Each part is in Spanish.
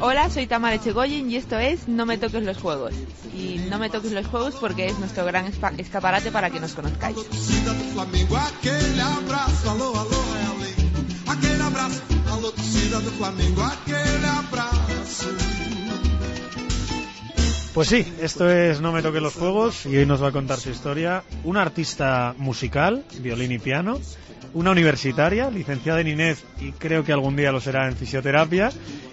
Hola, soy Tamara Echegoyen y esto es No me toques los juegos. Y no me toques los juegos porque es nuestro gran escaparate para que nos conozcáis. Pues sí, esto es No me toques los juegos y hoy nos va a contar su historia una artista musical, violín y piano, una universitaria, licenciada en INEF y creo que algún día lo será en fisioterapia,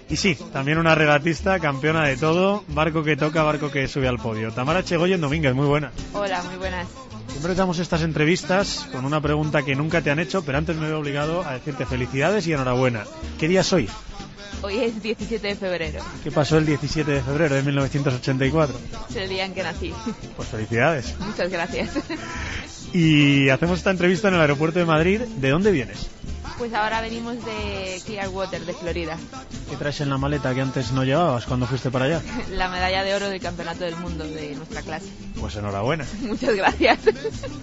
y sí, también una regatista, campeona de todo, barco que toca, barco que sube al podio. Tamara Chegoyen Domínguez, muy buena. Hola, muy buenas. Siempre damos estas entrevistas con una pregunta que nunca te han hecho, pero antes me veo obligado a decirte felicidades y enhorabuena. ¿Qué día es hoy? Hoy es 17 de febrero. ¿Qué pasó el 17 de febrero de 1984? Es el día en que nací. Pues felicidades. Muchas gracias. Y hacemos esta entrevista en el aeropuerto de Madrid. ¿De dónde vienes? Pues ahora venimos de Clearwater, de Florida. ¿Qué traes en la maleta que antes no llevabas cuando fuiste para allá? La medalla de oro del Campeonato del Mundo de nuestra clase. Pues enhorabuena. Muchas gracias.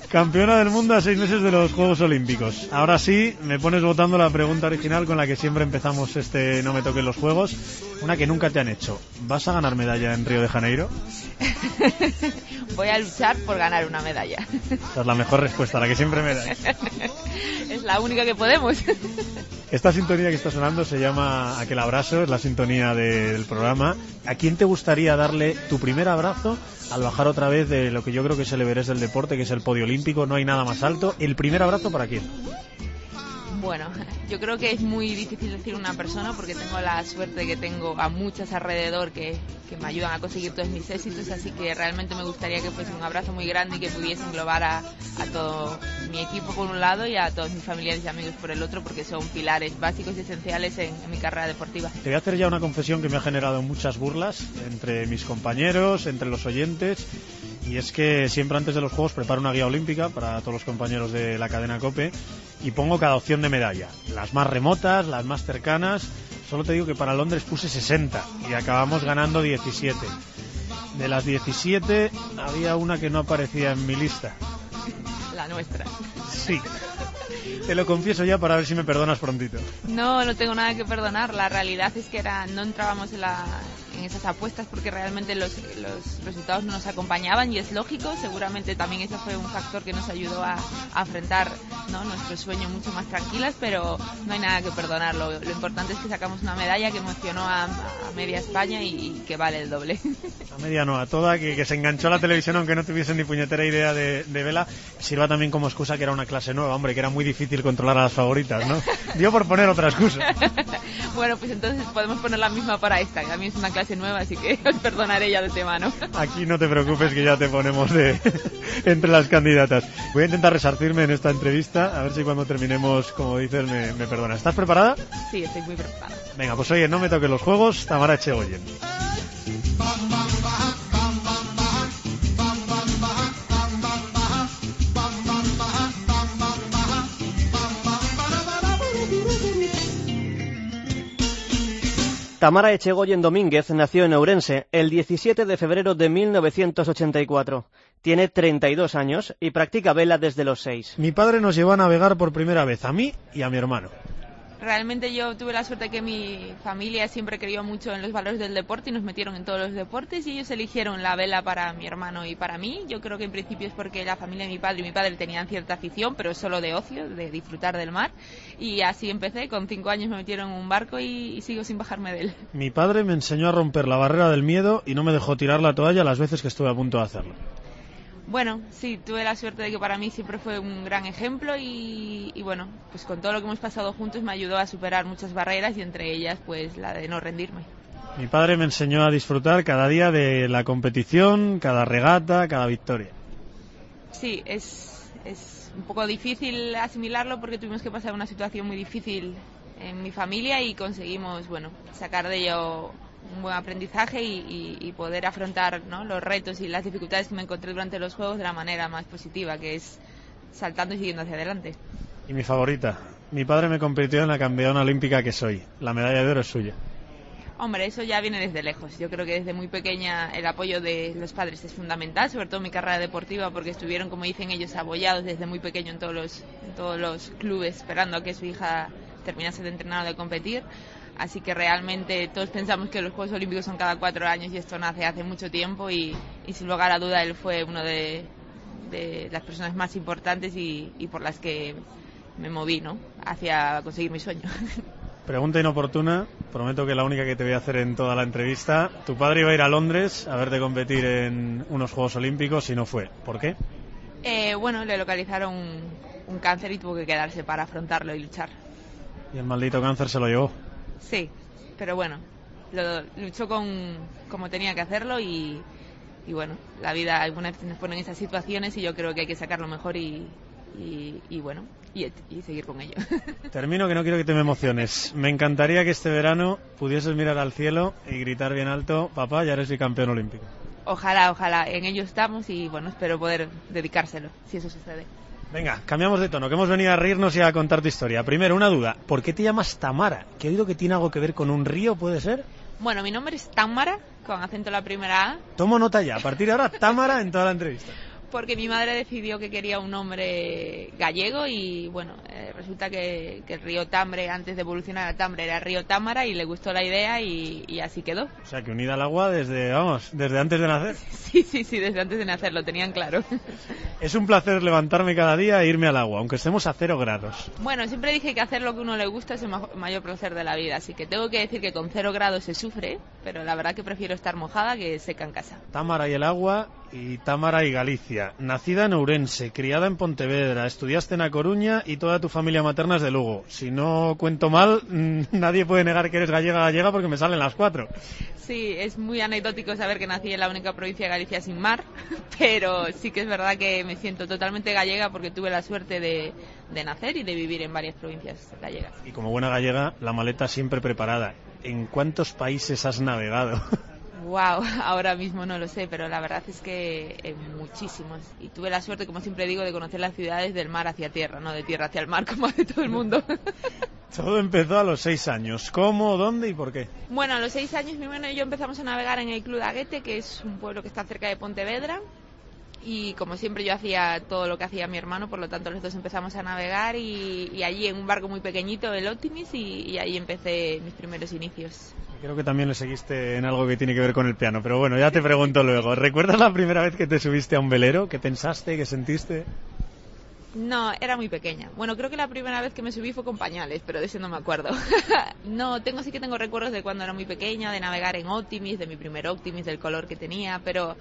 Campeona del mundo a seis meses de los Juegos Olímpicos. Ahora sí, me pones votando la pregunta original con la que siempre empezamos este No me toquen los Juegos. Una que nunca te han hecho. ¿Vas a ganar medalla en Río de Janeiro? Voy a luchar por ganar una medalla. Esa es la mejor respuesta, la que siempre me das. es la única que podemos. Esta sintonía que está sonando se llama Aquel abrazo, es la sintonía del programa. ¿A quién te gustaría darle tu primer abrazo al bajar otra vez de lo que yo creo que es el Everest del deporte, que es el podio olímpico? No hay nada más alto. ¿El primer abrazo para quién? Bueno, yo creo que es muy difícil decir una persona porque tengo la suerte de que tengo a muchas alrededor que, que, me ayudan a conseguir todos mis éxitos, así que realmente me gustaría que fuese un abrazo muy grande y que pudiese englobar a, a todo mi equipo por un lado y a todos mis familiares y amigos por el otro porque son pilares básicos y esenciales en, mi carrera deportiva. Te voy a hacer ya una confesión que me ha generado muchas burlas entre mis compañeros, entre los oyentes y es que siempre antes de los Juegos preparo una guía olímpica para todos los compañeros de la cadena COPE y pongo cada opción de medalla. Las más remotas, las más cercanas. Solo te digo que para Londres puse 60 y acabamos ganando 17. De las 17 había una que no aparecía en mi lista. La nuestra. Sí. Te lo confieso ya para ver si me perdonas prontito. No, no tengo nada que perdonar. La realidad es que era, no entrábamos en, la, en esas apuestas porque realmente los, los, resultados no nos acompañaban y es lógico. Seguramente también eso fue un factor que nos ayudó a, a afrontar ¿no? nuestro sueño mucho más tranquilas, pero no hay nada que perdonarlo. Lo, lo importante es que sacamos una medalla que emocionó a, a media España y, y, que vale el doble. A media no, a toda, que, que se enganchó a la televisión aunque no tuviesen ni puñetera idea de, de vela. Sirva también como excusa que era una clase nueva, hombre, que era muy difícil controlar a las favoritas, ¿no? Dio por poner otra excusa. bueno, pues entonces podemos poner la misma para esta, que a mí es una clase nueva, así que os perdonaré ya de antemano. Aquí no te preocupes que ya te ponemos de entre las candidatas. Voy a intentar resarcirme en esta entrevista, a ver si cuando terminemos, como dices, me, me perdonas. ¿Estás preparada? Sí, estoy muy preparada. Venga, pues oye, no me toques los juegos, Tamara Echegoyen. Tamara Echegoyen Domínguez nació en Ourense el 17 de febrero de 1984. Tiene 32 años y practica vela desde los 6. Mi padre nos llevó a navegar por primera vez, a mí y a mi hermano. Realmente yo tuve la suerte que mi familia siempre creyó mucho en los valores del deporte y nos metieron en todos los deportes y ellos eligieron la vela para mi hermano y para mí. Yo creo que en principio es porque la familia de mi padre y mi padre tenían cierta afición, pero solo de ocio, de disfrutar del mar. Y así empecé, con cinco años me metieron en un barco y, y sigo sin bajarme de él. Mi padre me enseñó a romper la barrera del miedo y no me dejó tirar la toalla las veces que estuve a punto de hacerlo. Bueno, sí, tuve la suerte de que para mí siempre fue un gran ejemplo y, y, bueno, pues con todo lo que hemos pasado juntos me ayudó a superar muchas barreras y entre ellas pues la de no rendirme. Mi padre me enseñó a disfrutar cada día de la competición, cada regata, cada victoria. Sí, es, es un poco difícil asimilarlo porque tuvimos que pasar una situación muy difícil en mi familia y conseguimos, bueno, sacar de ello un buen aprendizaje y, y, y poder afrontar ¿no? los retos y las dificultades que me encontré durante los juegos de la manera más positiva, que es saltando y siguiendo hacia adelante. Y mi favorita. Mi padre me convirtió en la campeona olímpica que soy. La medalla de oro es suya. Hombre, eso ya viene desde lejos. Yo creo que desde muy pequeña el apoyo de los padres es fundamental, sobre todo en mi carrera deportiva, porque estuvieron, como dicen ellos, abollados desde muy pequeño en todos los, en todos los clubes, esperando a que su hija terminase de entrenar o de competir. Así que realmente todos pensamos que los Juegos Olímpicos son cada cuatro años y esto nace hace mucho tiempo y, y sin lugar a duda él fue uno de, de las personas más importantes y, y por las que me moví ¿no? hacia conseguir mi sueño. Pregunta inoportuna, prometo que la única que te voy a hacer en toda la entrevista. Tu padre iba a ir a Londres a verte competir en unos Juegos Olímpicos y no fue. ¿Por qué? Eh, bueno, le localizaron un, un cáncer y tuvo que quedarse para afrontarlo y luchar. Y el maldito cáncer se lo llevó. Sí, pero bueno, lo luchó con como tenía que hacerlo y, y bueno, la vida algunas veces nos pone en esas situaciones y yo creo que hay que sacar lo mejor y, y, y bueno, y, y seguir con ello. Termino que no quiero que te me emociones. Me encantaría que este verano pudieses mirar al cielo y gritar bien alto, papá, ya eres campeón olímpico. Ojalá, ojalá, en ello estamos y bueno, espero poder dedicárselo, si eso sucede. Venga, cambiamos de tono, que hemos venido a reírnos y a contar tu historia. Primero, una duda. ¿Por qué te llamas Tamara? Que he oído que tiene algo que ver con un río, ¿puede ser? Bueno, mi nombre es Támara, con acento en la primera A, Tomo nota ya. A partir de ahora, Tamara en toda la entrevista. Porque mi madre decidió que quería un nombre gallego y bueno, eh, resulta que, que el río Tambre, antes de evolucionar a Tambre, era el río Támara y le gustó la idea y, y así quedó. O sea, que unida al agua desde, vamos, desde antes de nacer. Sí, sí, sí, desde antes de nacer lo tenían claro. Es un placer levantarme cada día e irme al agua, aunque estemos a cero grados. Bueno, siempre dije que hacer lo que uno le gusta es el ma- mayor placer de la vida, así que tengo que decir que con cero grados se sufre, pero la verdad que prefiero estar mojada que seca en casa. Támara y el agua y Támara y Galicia. Nacida en Ourense, criada en Pontevedra, estudiaste en A Coruña y toda tu familia materna es de Lugo. Si no cuento mal, nadie puede negar que eres gallega gallega porque me salen las cuatro. Sí, es muy anecdótico saber que nací en la única provincia de Galicia sin mar, pero sí que es verdad que me siento totalmente gallega porque tuve la suerte de, de nacer y de vivir en varias provincias gallegas. Y como buena gallega, la maleta siempre preparada. ¿En cuántos países has navegado? Wow, ahora mismo no lo sé, pero la verdad es que en muchísimos. Y tuve la suerte, como siempre digo, de conocer las ciudades del mar hacia tierra, no de tierra hacia el mar, como hace todo el mundo. Todo empezó a los seis años. ¿Cómo, dónde y por qué? Bueno, a los seis años mi hermano y yo empezamos a navegar en el Club de Aguete, que es un pueblo que está cerca de Pontevedra. Y como siempre yo hacía todo lo que hacía mi hermano, por lo tanto los dos empezamos a navegar y, y allí en un barco muy pequeñito, el Optimis, y, y ahí empecé mis primeros inicios. Creo que también le seguiste en algo que tiene que ver con el piano, pero bueno, ya te pregunto luego. ¿Recuerdas la primera vez que te subiste a un velero? ¿Qué pensaste? ¿Qué sentiste? No, era muy pequeña. Bueno, creo que la primera vez que me subí fue con pañales, pero de ese no me acuerdo. no, tengo sí que tengo recuerdos de cuando era muy pequeña, de navegar en Optimis, de mi primer Optimis, del color que tenía, pero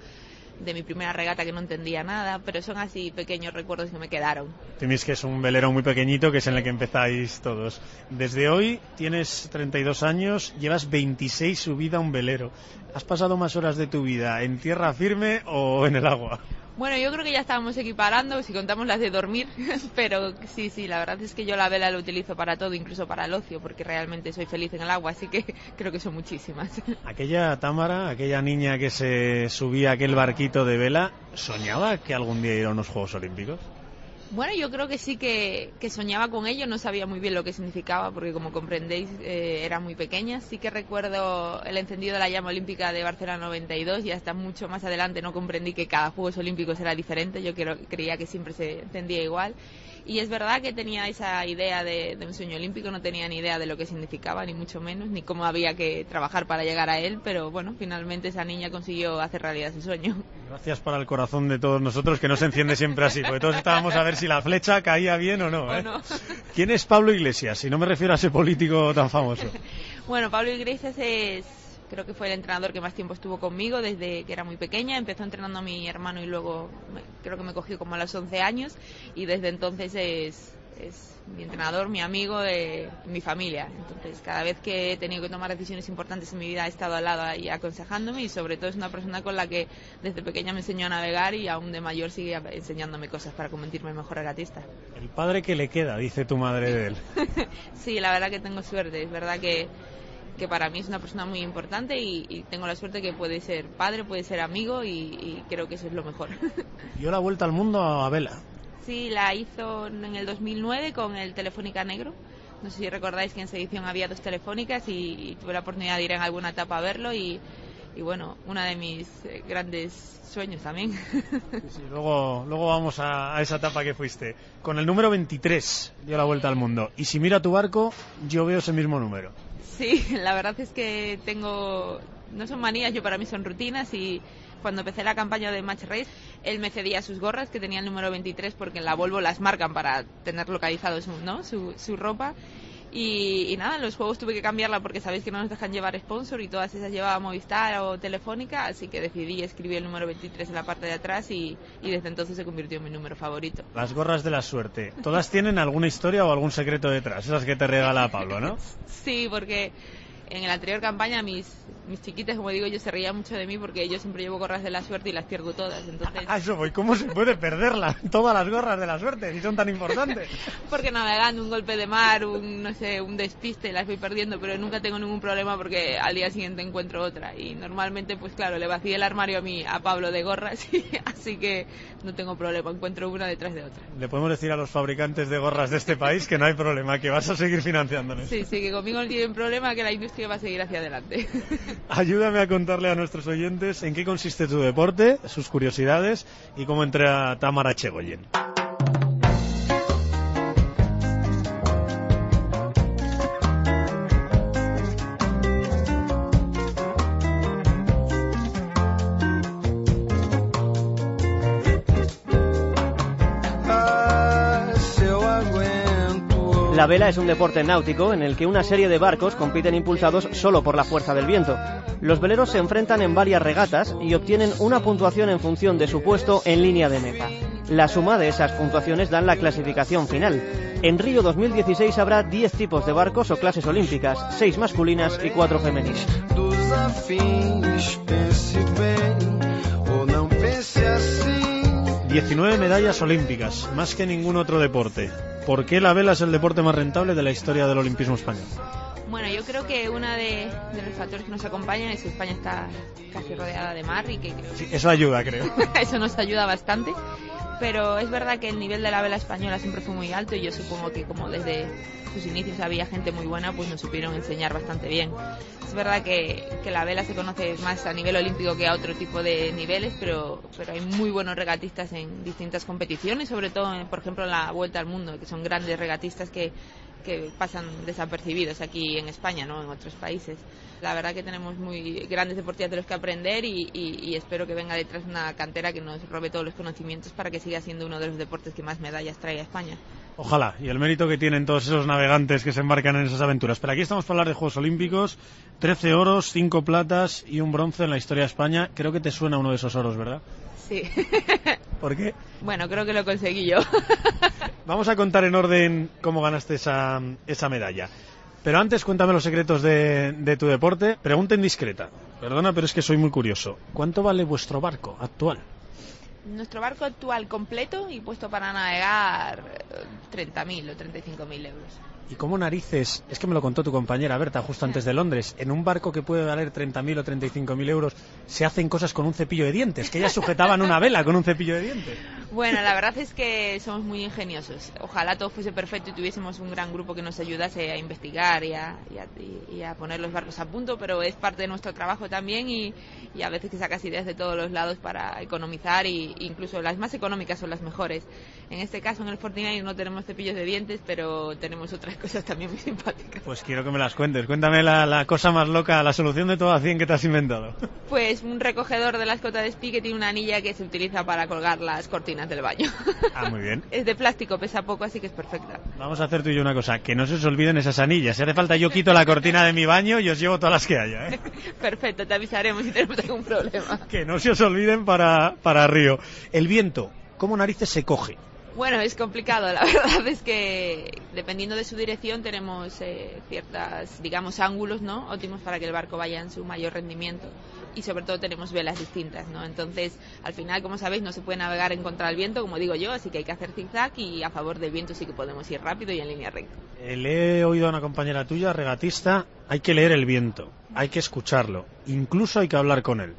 de mi primera regata que no entendía nada, pero son así pequeños recuerdos que me quedaron. Tenéis que es un velero muy pequeñito, que es en el que empezáis todos. Desde hoy tienes 32 años, llevas 26 subida a un velero. ¿Has pasado más horas de tu vida en tierra firme o en el agua? Bueno, yo creo que ya estábamos equiparando, si contamos las de dormir, pero sí, sí, la verdad es que yo la vela la utilizo para todo, incluso para el ocio, porque realmente soy feliz en el agua, así que creo que son muchísimas. Aquella Támara, aquella niña que se subía a aquel barquito de vela, ¿soñaba que algún día iba a unos Juegos Olímpicos? Bueno, yo creo que sí que, soñaba con ello, no sabía muy bien lo que significaba, porque como comprendéis eh, era muy pequeña. Sí que recuerdo el encendido de la llama olímpica de Barcelona 92 y hasta mucho más adelante no comprendí que cada Juegos Olímpicos era diferente, yo creía que siempre se entendía igual. Y es verdad que tenía esa idea de, de un sueño olímpico, no tenía ni idea de lo que significaba, ni mucho menos, ni cómo había que trabajar para llegar a él, pero bueno, finalmente esa niña consiguió hacer realidad ese sueño. Gracias para el corazón de todos nosotros, que no se enciende siempre así, porque todos estábamos a ver si la flecha caía bien o no. ¿O ¿eh? no? ¿Quién es Pablo Iglesias? Si no me refiero a ese político tan famoso. Bueno, Pablo Iglesias es, creo que fue el entrenador que más tiempo estuvo conmigo desde que era muy pequeña. Empezó entrenando a mi hermano y luego me- creo que me cogió como a los 11 años y desde entonces es, es mi entrenador, mi amigo, eh, mi familia. Entonces, cada vez que he tenido que tomar decisiones importantes en mi vida, he estado al lado ahí aconsejándome y sobre todo es una persona con la que desde pequeña me enseñó a navegar y aún de mayor sigue enseñándome cosas para convertirme en mejor regatista. El padre que le queda, dice tu madre de él. Sí, la verdad que tengo suerte. Es verdad que, que para mí es una persona muy importante y, y tengo la suerte que puede ser padre, puede ser amigo y, y creo que eso es lo mejor. Dio la vuelta al mundo a vela. Sí, la hizo en el 2009 con el Telefónica Negro. No sé si recordáis que en edición había dos telefónicas y, tuve la oportunidad de ir en alguna etapa a verlo y, bueno, una de mis eh, grandes sueños también. Sí, luego, luego vamos a, a, esa etapa que fuiste. Con el número 23 dio la vuelta al mundo. Y si mira tu barco, yo veo ese mismo número. Sí, la verdad es que tengo, no son manías, yo para mí son rutinas y cuando empecé la campaña de Match Race, él me cedía sus gorras, que tenía el número 23, porque en la Volvo las marcan para tener localizado su, ¿no? su, su ropa. Y, nada, en los juegos tuve que cambiarla porque sabéis que no nos dejan llevar sponsor y todas esas llevaba Movistar o Telefónica, así que decidí escribir el número 23 en la parte de atrás y, y, desde entonces se convirtió en mi número favorito. Las gorras de la suerte, ¿todas tienen alguna historia o algún secreto detrás? Esas que te regala Pablo, ¿no? sí, porque en la anterior campaña mis, mis chiquitas, como digo yo, se reían mucho de mí porque yo siempre llevo gorras de la suerte y las pierdo todas. Entonces... Ah, eso voy. ¿Cómo se puede perderla? Todas las gorras de la suerte, si son tan importantes. porque navegando, un golpe de mar, un, no sé, un despiste, las voy perdiendo, pero nunca tengo ningún problema porque al día siguiente encuentro otra. Y normalmente, pues claro, le vacié el armario a, mí, a Pablo de gorras, así que no tengo problema, encuentro una detrás de otra. Le podemos decir a los fabricantes de gorras de este país que no hay problema, que vas a seguir financiándonos. Sí, sí, que conmigo no tienen problema, que la industria va a seguir hacia adelante. Ayúdame a contarle a nuestros oyentes en qué consiste tu deporte, sus curiosidades y cómo entra Tamara Chegoyen. La vela es un deporte náutico en el que una serie de barcos compiten impulsados solo por la fuerza del viento. Los veleros se enfrentan en varias regatas y obtienen una puntuación en función de su puesto en línea de meta. La suma de esas puntuaciones dan la clasificación final. En Río 2016 habrá 10 tipos de barcos o clases olímpicas, 6 masculinas y 4 femeninas. 19 medallas olímpicas, más que ningún otro deporte. ¿Por qué la vela es el deporte más rentable de la historia del olimpismo español? Bueno, yo creo que uno de, los factores que nos acompañan es que España está casi rodeada de mar y que creo que... eso ayuda, creo. eso nos ayuda bastante pero es verdad que el nivel de la vela española siempre fue muy alto y yo supongo que como desde sus inicios había gente muy buena, pues nos supieron enseñar bastante bien. Es verdad que, que la vela se conoce más a nivel olímpico que a otro tipo de niveles, pero, pero hay muy buenos regatistas en distintas competiciones, sobre todo, por ejemplo, en la Vuelta al Mundo, que son grandes regatistas que, que pasan desapercibidos aquí en España, no en otros países. La verdad que tenemos muy grandes deportistas de los que aprender y, y, espero que venga detrás una cantera que nos robe todos los conocimientos para que siga siendo uno de los deportes que más medallas trae a España. Ojalá, y el mérito que tienen todos esos navegantes que se embarcan en esas aventuras. Pero aquí estamos para hablar de Juegos Olímpicos, 13 oros, 5 platas y un bronce en la historia de España. Creo que te suena uno de esos oros, ¿verdad? Sí. ¿Por qué? Bueno, creo que lo conseguí yo. Vamos a contar en orden cómo ganaste esa, esa medalla. Pero antes cuéntame los secretos de, de, tu deporte. Pregunta indiscreta. Perdona, pero es que soy muy curioso. ¿Cuánto vale vuestro barco actual? Nuestro barco actual completo y puesto para navegar 30.000 o 35.000 euros. ¿Y cómo narices? Es que me lo contó tu compañera Berta justo antes de Londres. En un barco que puede valer 30.000 o 35.000 euros se hacen cosas con un cepillo de dientes, que ellas sujetaban una vela con un cepillo de dientes. Bueno, la verdad es que somos muy ingeniosos. Ojalá todo fuese perfecto y tuviésemos un gran grupo que nos ayudase a investigar y a, y a, poner los barcos a punto, pero es parte de nuestro trabajo también y, a veces que sacas ideas de todos los lados para economizar e incluso las más económicas son las mejores. En este caso, en el Fortnite no tenemos cepillos de dientes, pero tenemos otras cosas también muy simpáticas. Pues quiero que me las cuentes. Cuéntame la, cosa más loca, la solución de todo a 100 que te has inventado. Pues un recogedor de la escota de espi que tiene una anilla que se utiliza para colgar las cortinas del baño. Ah, muy bien. Es de plástico, pesa poco, así que es perfecta. Vamos a hacer tú y yo una cosa, que no se os olviden esas anillas. Si hace falta yo quito la cortina de mi baño y os llevo todas las que haya. ¿eh? Perfecto, te avisaremos si tenemos algún problema. Que no se os olviden para, para Río. El viento, ¿cómo narices se coge? Bueno, es complicado. La verdad es que dependiendo de su dirección tenemos eh, ciertas, digamos, ángulos, ¿no? Óptimos para que el barco vaya en su mayor rendimiento. Y sobre todo tenemos velas distintas, ¿no? Entonces, al final, como sabéis, no se puede navegar en contra del viento, como digo yo, así que hay que hacer zigzag y a favor del viento sí que podemos ir rápido y en línea recta. Eh, le he oído a una compañera tuya, regatista, hay que leer el viento, hay que escucharlo, incluso hay que hablar con él.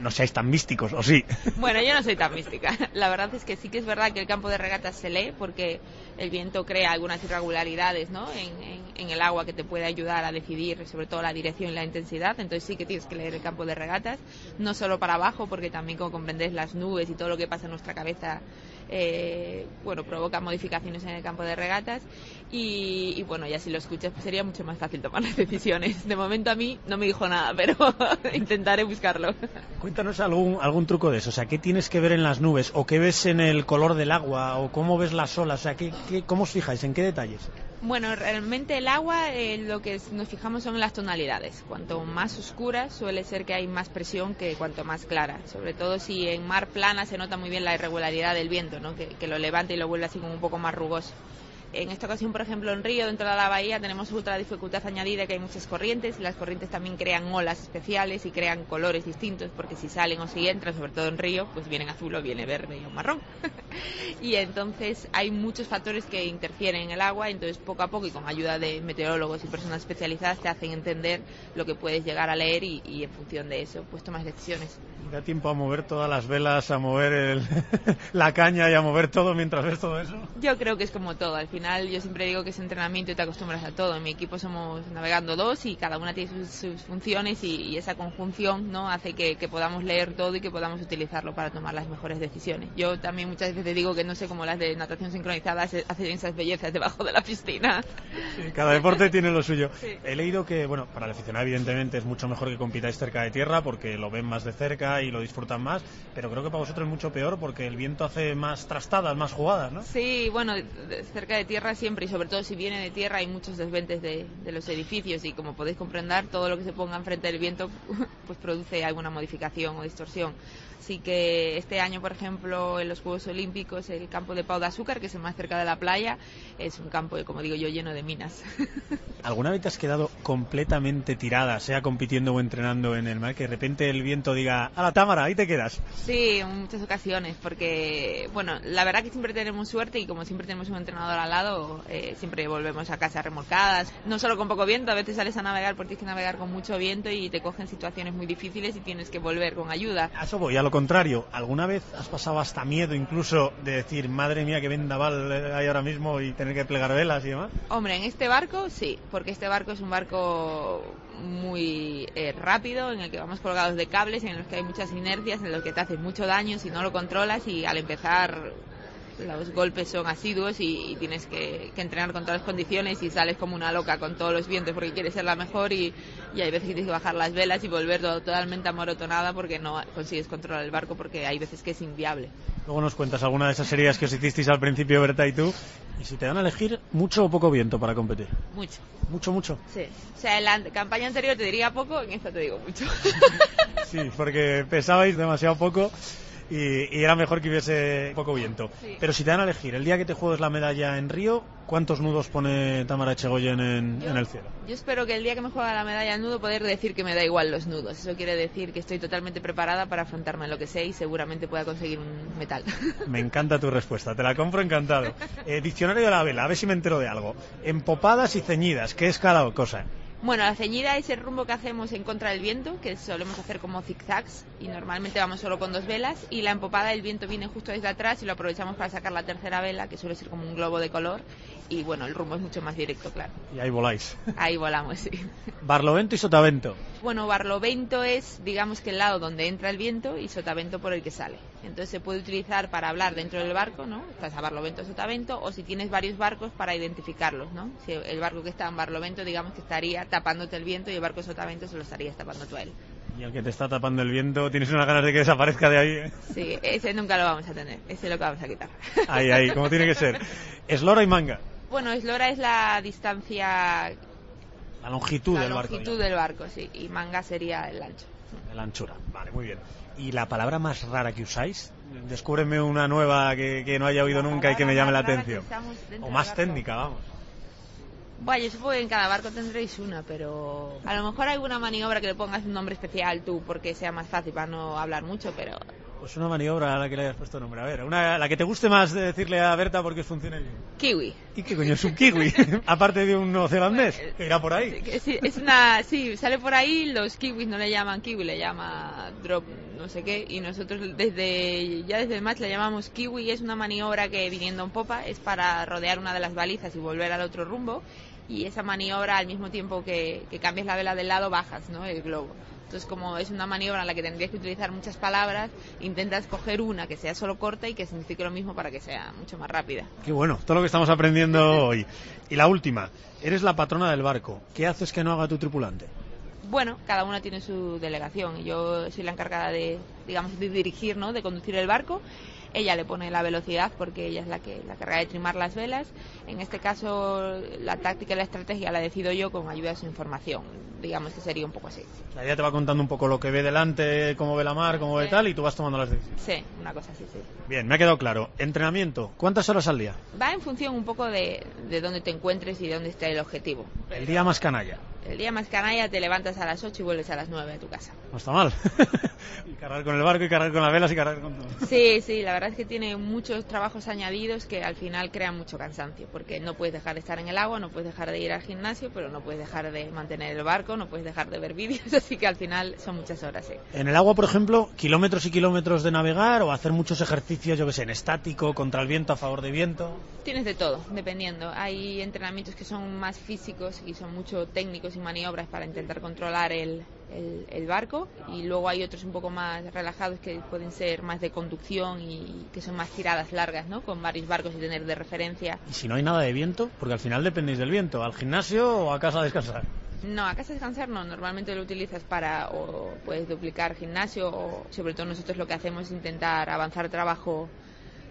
No seáis tan místicos, ¿o sí? Bueno, yo no soy tan mística. La verdad es que sí que es verdad que el campo de regatas se lee porque el viento crea algunas irregularidades ¿no? en, en el agua que te puede ayudar a decidir sobre todo la dirección y la intensidad. Entonces sí que tienes que leer el campo de regatas, no solo para abajo, porque también como comprendes las nubes y todo lo que pasa en nuestra cabeza eh, bueno, provoca modificaciones en el campo de regatas y, bueno, ya si lo escuchas pues sería mucho más fácil tomar las decisiones. De momento a mí no me dijo nada, pero intentaré buscarlo. Cuéntanos algún, algún truco de eso, o sea, ¿qué tienes que ver en las nubes? ¿O qué ves en el color del agua? ¿O cómo ves las olas? O sea, ¿qué, qué, ¿cómo os fijáis? ¿En qué detalles? Bueno, realmente el agua eh, lo que nos fijamos son las tonalidades. Cuanto más oscura suele ser que hay más presión que cuanto más clara. Sobre todo si en mar plana se nota muy bien la irregularidad del viento, ¿no? que, que lo levanta y lo vuelve así como un poco más rugoso. En esta ocasión, por ejemplo, en Río, dentro de la bahía, tenemos otra dificultad añadida que hay muchas corrientes y las corrientes también crean olas especiales y crean colores distintos porque si salen o si entran, sobre todo en Río, pues vienen azul o viene verde o marrón. y entonces hay muchos factores que interfieren en el agua, entonces poco a poco y con ayuda de meteorólogos y personas especializadas te hacen entender lo que puedes llegar a leer y, y en función de eso pues tomas decisiones. ¿Da tiempo a mover todas las velas, a mover el, la caña y a mover todo mientras ves todo eso? Yo creo que es como todo. Al final yo siempre digo que es entrenamiento y te acostumbras a todo. En mi equipo somos navegando dos y cada una tiene sus, sus funciones y, y, esa conjunción no hace que, que, podamos leer todo y que podamos utilizarlo para tomar las mejores decisiones. Yo también muchas veces digo que no sé cómo las de natación sincronizada hacen esas bellezas debajo de la piscina. Sí, cada deporte tiene lo suyo. Sí. He leído que, bueno, para el aficionado evidentemente es mucho mejor que compitáis cerca de tierra porque lo ven más de cerca y lo disfrutan más, pero creo que para vosotros es mucho peor porque el viento hace más trastadas, más jugadas, ¿no? Sí, bueno, cerca de tierra siempre y sobre todo si viene de tierra hay muchos desventes de, de los edificios y como podéis comprender todo lo que se ponga enfrente del viento pues produce alguna modificación o distorsión. Así que este año, por ejemplo, en los Juegos Olímpicos, el campo de Pau de Azúcar, que es el más cerca de la playa, es un campo, como digo yo, lleno de minas. ¿Alguna vez te has quedado completamente tirada, sea compitiendo o entrenando en el mar, que de repente el viento diga, a la támara, ahí te quedas? Sí, en muchas ocasiones, porque, bueno, la verdad que siempre tenemos suerte y como siempre tenemos un entrenador al lado, eh, siempre volvemos a casa remolcadas, no solo con poco viento, a veces sales a navegar porque tienes que navegar con mucho viento y te cogen situaciones muy difíciles y tienes que volver con ayuda. A eso voy, a lo contrario, ¿alguna vez has pasado hasta miedo incluso de decir, madre mía, que vendaval hay ahora mismo y tener que plegar velas y demás? Hombre, en este barco sí, porque este barco es un barco muy eh, rápido, en el que vamos colgados de cables, en los que hay muchas inercias, en los que te haces mucho daño si no lo controlas y al empezar los golpes son asiduos y, y tienes que, que, entrenar con todas las condiciones y sales como una loca con todos los vientos porque quieres ser la mejor y, y hay veces que tienes que bajar las velas y volver todo, totalmente amorotonada porque no consigues controlar el barco porque hay veces que es inviable. Luego nos cuentas alguna de esas series que os hicisteis al principio, Berta y tú. Y si te dan a elegir, ¿mucho o poco viento para competir? Mucho. ¿Mucho, mucho? Sí. O sea, en la campaña anterior te diría poco, en esta te digo mucho. sí, porque pesabais demasiado poco y, y, era mejor que hubiese poco viento. Sí. Pero si te dan a elegir, el día que te juegues la medalla en Río, ¿cuántos nudos pone Tamara Echegoyen en, yo, en, el cielo? Yo espero que el día que me juegue la medalla en nudo poder decir que me da igual los nudos. Eso quiere decir que estoy totalmente preparada para afrontarme en lo que sé y seguramente pueda conseguir un metal. Me encanta tu respuesta, te la compro encantado. Eh, diccionario de la vela, a ver si me entero de algo. Empopadas y ceñidas, ¿qué es cada cosa? Bueno, la ceñida es el rumbo que hacemos en contra del viento, que solemos hacer como zigzags y normalmente vamos solo con dos velas. Y la empopada, el viento viene justo desde atrás y lo aprovechamos para sacar la tercera vela, que suele ser como un globo de color. Y bueno, el rumbo es mucho más directo, claro. Y ahí voláis. Ahí volamos, sí. Barlovento y sotavento. Bueno, barlovento es, digamos que el lado donde entra el viento y sotavento por el que sale. Entonces se puede utilizar para hablar dentro del barco, ¿no? Estás a barlovento o sotavento, o si tienes varios barcos para identificarlos, ¿no? Si el barco que está en barlovento, digamos que estaría tapándote el viento y el barco sotavento se lo estarías tapando tú a él. Y el que te está tapando el viento, tienes unas ganas de que desaparezca de ahí. ¿eh? Sí, ese nunca lo vamos a tener, ese es lo que vamos a quitar. Ahí, ahí, como tiene que ser. Eslora y manga. Bueno, eslora es la distancia. La longitud la del barco. La longitud del barco, sí. Y manga sería el ancho. La anchura, vale, muy bien. ¿Y la palabra más rara que usáis? Descúbreme una nueva que, que no haya oído la nunca y que me llame la atención. O más técnica, vamos. Bueno, yo supongo que en cada barco tendréis una, pero a lo mejor alguna maniobra que le pongas un nombre especial tú porque sea más fácil para no hablar mucho, pero Pues una maniobra a la que le hayas puesto nombre. A ver, una, la que te guste más de decirle a Berta porque os funcione bien. Kiwi. ¿Y qué coño es un kiwi? Aparte de un neozelandés, que irá por ahí. Sí, es una, sí, sale por ahí, los kiwis no le llaman kiwi, le llama drop, no sé qué, y nosotros desde, ya desde el match le llamamos kiwi, es una maniobra que viniendo en popa es para rodear una de las balizas y volver al otro rumbo, y esa maniobra al mismo tiempo que, que cambias la vela del lado bajas, ¿no? El globo. Entonces, como es una maniobra en la que tendrías que utilizar muchas palabras, intentas coger una que sea solo corta y que signifique lo mismo para que sea mucho más rápida. Qué bueno, todo lo que estamos aprendiendo hoy. Y la última, eres la patrona del barco. ¿Qué haces que no haga tu tripulante? Bueno, cada una tiene su delegación. Yo soy la encargada de, digamos, de dirigir, ¿no? De conducir el barco ella le pone la velocidad porque ella es la que la carga de trimar las velas. En este caso, la táctica y la estrategia la decido yo con ayuda de su información. Digamos que sería un poco así. La idea te va contando un poco lo que ve delante, cómo ve la mar, cómo ve tal, y tú vas tomando las decisiones. Sí, una cosa así, sí. Bien, me ha quedado claro. Entrenamiento, ¿cuántas horas al día? Va en función un poco de, de dónde te encuentres y de dónde está el objetivo. El día más canalla. El día más canalla te levantas a las 8 y vuelves a las 9 a tu casa. No está mal. y cargar con el barco y cargar con las velas y cargar con todo. Sí, sí, la verdad es que tiene muchos trabajos añadidos que al final crean mucho cansancio, porque no puedes dejar de estar en el agua, no puedes dejar de ir al gimnasio, pero no puedes dejar de mantener el barco, no puedes dejar de ver vídeos, así que al final son muchas horas. ¿sí? En el agua, por ejemplo, kilómetros y kilómetros de navegar o hacer muchos ejercicios, yo que sé, en estático, contra el viento, a favor de viento. Tienes de todo, dependiendo. Hay entrenamientos que son más físicos y son mucho técnicos y maniobras para intentar controlar el, el, el, barco y luego hay otros un poco más relajados que pueden ser más de conducción y que son más tiradas largas, ¿no? Con varios barcos y tener de referencia. ¿Y si no hay nada de viento? Porque al final dependéis del viento, ¿al gimnasio o a casa a descansar? No, a casa a descansar no, normalmente lo utilizas para o puedes duplicar gimnasio o sobre todo nosotros lo que hacemos es intentar avanzar trabajo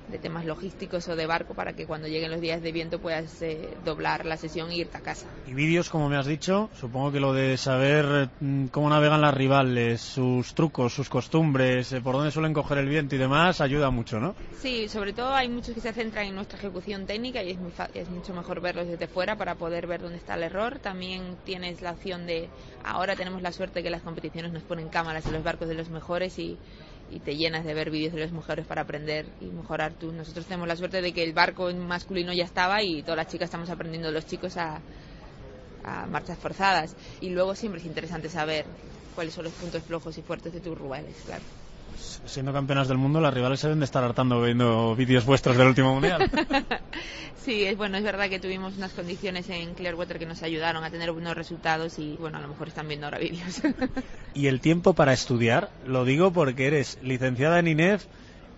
de temas logísticos o de barco para que cuando lleguen los días de viento puedas eh, doblar la sesión e irte a casa. Y vídeos, como me has dicho, supongo que lo de saber mm, cómo navegan las rivales, sus trucos, sus costumbres, eh, por dónde suelen coger el viento y demás, ayuda mucho, ¿no? Sí, sobre todo hay muchos que se centran en nuestra ejecución técnica y es, muy es mucho mejor verlos desde fuera para poder ver dónde está el error. También tienes la opción de, ahora tenemos la suerte que las competiciones nos ponen cámaras en los barcos de los mejores y y te llenas de ver vídeos de las mujeres para aprender y mejorar tú. Nosotros tenemos la suerte de que el barco masculino ya estaba y todas las chicas estamos aprendiendo los chicos a, a marchas forzadas. Y luego siempre es interesante saber cuáles son los puntos flojos y fuertes de tus rivales, claro. Siendo campeonas del mundo, las rivales se deben de estar hartando viendo vídeos vuestros del último mundial. sí, es bueno, es verdad que tuvimos unas condiciones en Clearwater que nos ayudaron a tener buenos resultados y bueno, a lo mejor están viendo ahora vídeos. ¿Y el tiempo para estudiar? Lo digo porque eres licenciada en INEF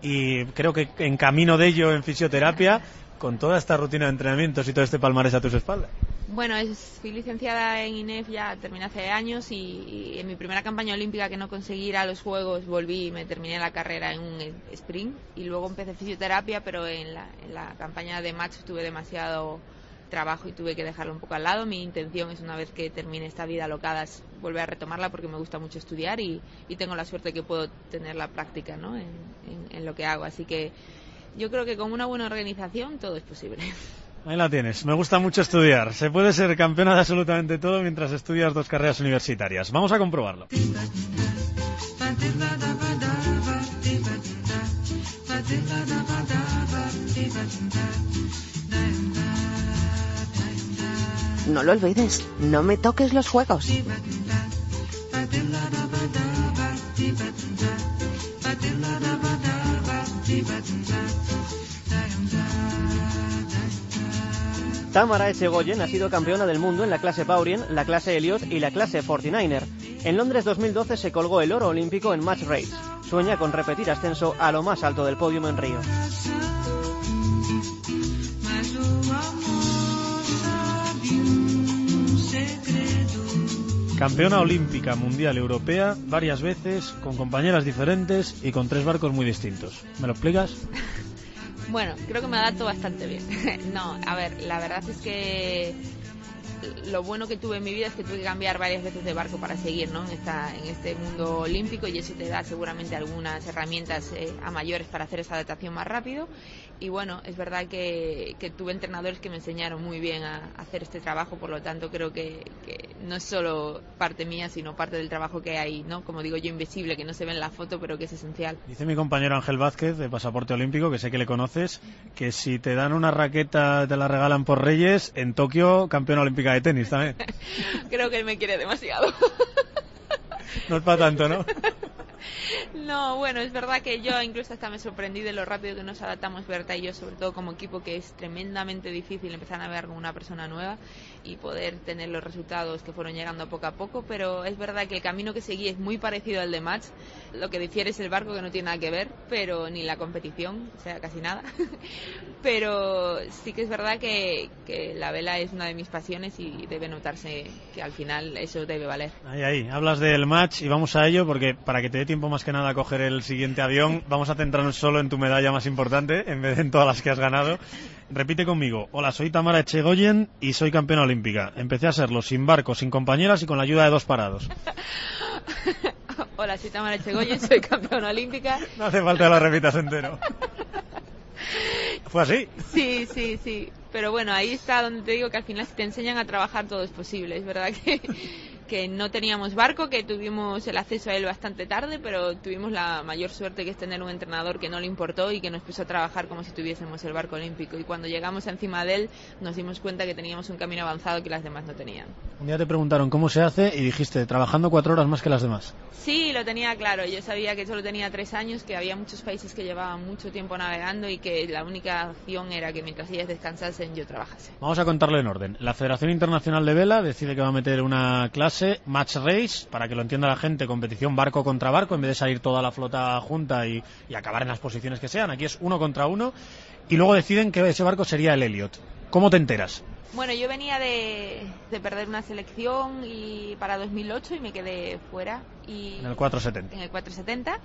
y creo que en camino de ello en fisioterapia con toda esta rutina de entrenamientos y todo este palmarés a tus espaldas. Bueno, es, fui licenciada en INEF ya terminé hace años y, en mi primera campaña olímpica que no conseguí ir a los Juegos volví y me terminé la carrera en un sprint y luego empecé fisioterapia pero en la, en la campaña de match tuve demasiado trabajo y tuve que dejarlo un poco al lado. Mi intención es una vez que termine esta vida alocada es volver a retomarla porque me gusta mucho estudiar y, y tengo la suerte que puedo tener la práctica ¿no? en, en, en lo que hago. Así que yo creo que con una buena organización todo es posible. Ahí la tienes. Me gusta mucho estudiar. Se puede ser campeona de absolutamente todo mientras estudias dos carreras universitarias. Vamos a comprobarlo. No lo olvides, no me toques los juegos. Tamara Echegoyen ha sido campeona del mundo en la clase Paurien, la clase Elliot y la clase 49er. En Londres 2012 se colgó el oro olímpico en Match Race. Sueña con repetir ascenso a lo más alto del podio en Río. Campeona olímpica, mundial, europea, varias veces, con compañeras diferentes y con tres barcos muy distintos. ¿Me lo explicas? Bueno, creo que me adapto bastante bien. no, a ver, la verdad es que lo bueno que tuve en mi vida es que tuve que cambiar varias veces de barco para seguir ¿no? en, esta, en este mundo olímpico y eso te da seguramente algunas herramientas eh, a mayores para hacer esa adaptación más rápido. Y bueno, es verdad que, que, tuve entrenadores que me enseñaron muy bien a, hacer este trabajo, por lo tanto creo que, que, no es solo parte mía, sino parte del trabajo que hay, ¿no? Como digo yo, invisible, que no se ve en la foto, pero que es esencial. Dice mi compañero Ángel Vázquez, de Pasaporte Olímpico, que sé que le conoces, que si te dan una raqueta, te la regalan por Reyes, en Tokio, campeona olímpica de tenis también. creo que él me quiere demasiado. no es para tanto, ¿no? No, bueno, es verdad que yo incluso hasta me sorprendí de lo rápido que nos adaptamos Berta y yo, sobre todo como equipo, que es tremendamente difícil empezar a ver con una persona nueva y poder tener los resultados que fueron llegando poco a poco, pero es verdad que el camino que seguí es muy parecido al de Match, lo que difiere es el barco que no tiene nada que ver, pero ni la competición, o sea, casi nada, pero sí que es verdad que, la vela es una de mis pasiones y debe notarse que al final eso debe valer. Ahí, ahí, hablas del match y vamos a ello porque para que te dé tiempo más que nada a coger el siguiente avión, vamos a centrarnos solo en tu medalla más importante en vez de en todas las que has ganado. Repite conmigo. Hola, soy Tamara Echegoyen y soy campeona olímpica. Empecé a serlo sin barco, sin compañeras y con la ayuda de dos parados. Hola, soy Tamara Echegoyen, soy campeona olímpica. No hace falta que lo repitas entero. ¿Fue así? Sí, sí, sí. Pero bueno, ahí está donde te digo que al final si te enseñan a trabajar todo es posible. Es verdad que que no teníamos barco, que tuvimos el acceso a él bastante tarde, pero tuvimos la mayor suerte que es tener un entrenador que no le importó y que nos puso a trabajar como si tuviésemos el barco olímpico. Y cuando llegamos encima de él nos dimos cuenta que teníamos un camino avanzado que las demás no tenían. Un día te preguntaron cómo se hace y dijiste, trabajando cuatro horas más que las demás. Sí, lo tenía claro. Yo sabía que solo tenía tres años, que había muchos países que llevaban mucho tiempo navegando y que la única opción era que mientras ellas descansasen yo trabajase. Vamos a contarlo en orden. La Federación Internacional de Vela decide que va a meter una clase match race, para que lo entienda la gente, competición barco contra barco, en vez de salir toda la flota junta y, y acabar en las posiciones que sean. Aquí es uno contra uno. Y luego deciden que ese barco sería el Elliot. ¿Cómo te enteras? Bueno, yo venía de, de, perder una selección y para 2008 y me quedé fuera. Y en el 470. En el 470.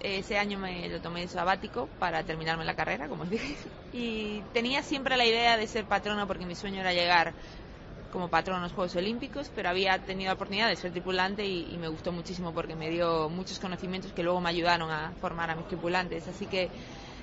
Ese año me lo tomé sabático para terminarme la carrera, como os dije. Y tenía siempre la idea de ser patrona porque mi sueño era llegar como patrón en los Juegos Olímpicos, pero había tenido la oportunidad de ser tripulante y, me gustó muchísimo porque me dio muchos conocimientos que luego me ayudaron a formar a mis tripulantes. Así que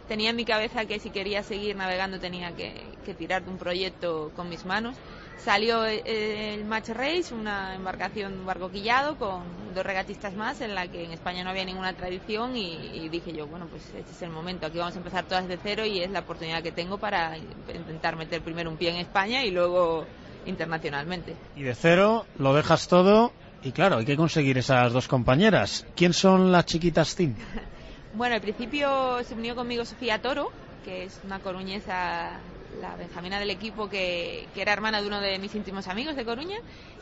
tenía en mi cabeza que si quería seguir navegando tenía que, que tirar de un proyecto con mis manos. Salió el Match Race, una embarcación barcoquillado con dos regatistas más en la que en España no había ninguna tradición y, y, dije yo, bueno, pues este es el momento, aquí vamos a empezar todas de cero y es la oportunidad que tengo para intentar meter primero un pie en España y luego internacionalmente. Y de cero lo dejas todo y claro, hay que conseguir esas dos compañeras. ¿Quién son las chiquitas Team? bueno, al principio se unió conmigo Sofía Toro, que es una coruñesa, la benjamina del equipo, que, que, era hermana de uno de mis íntimos amigos de Coruña,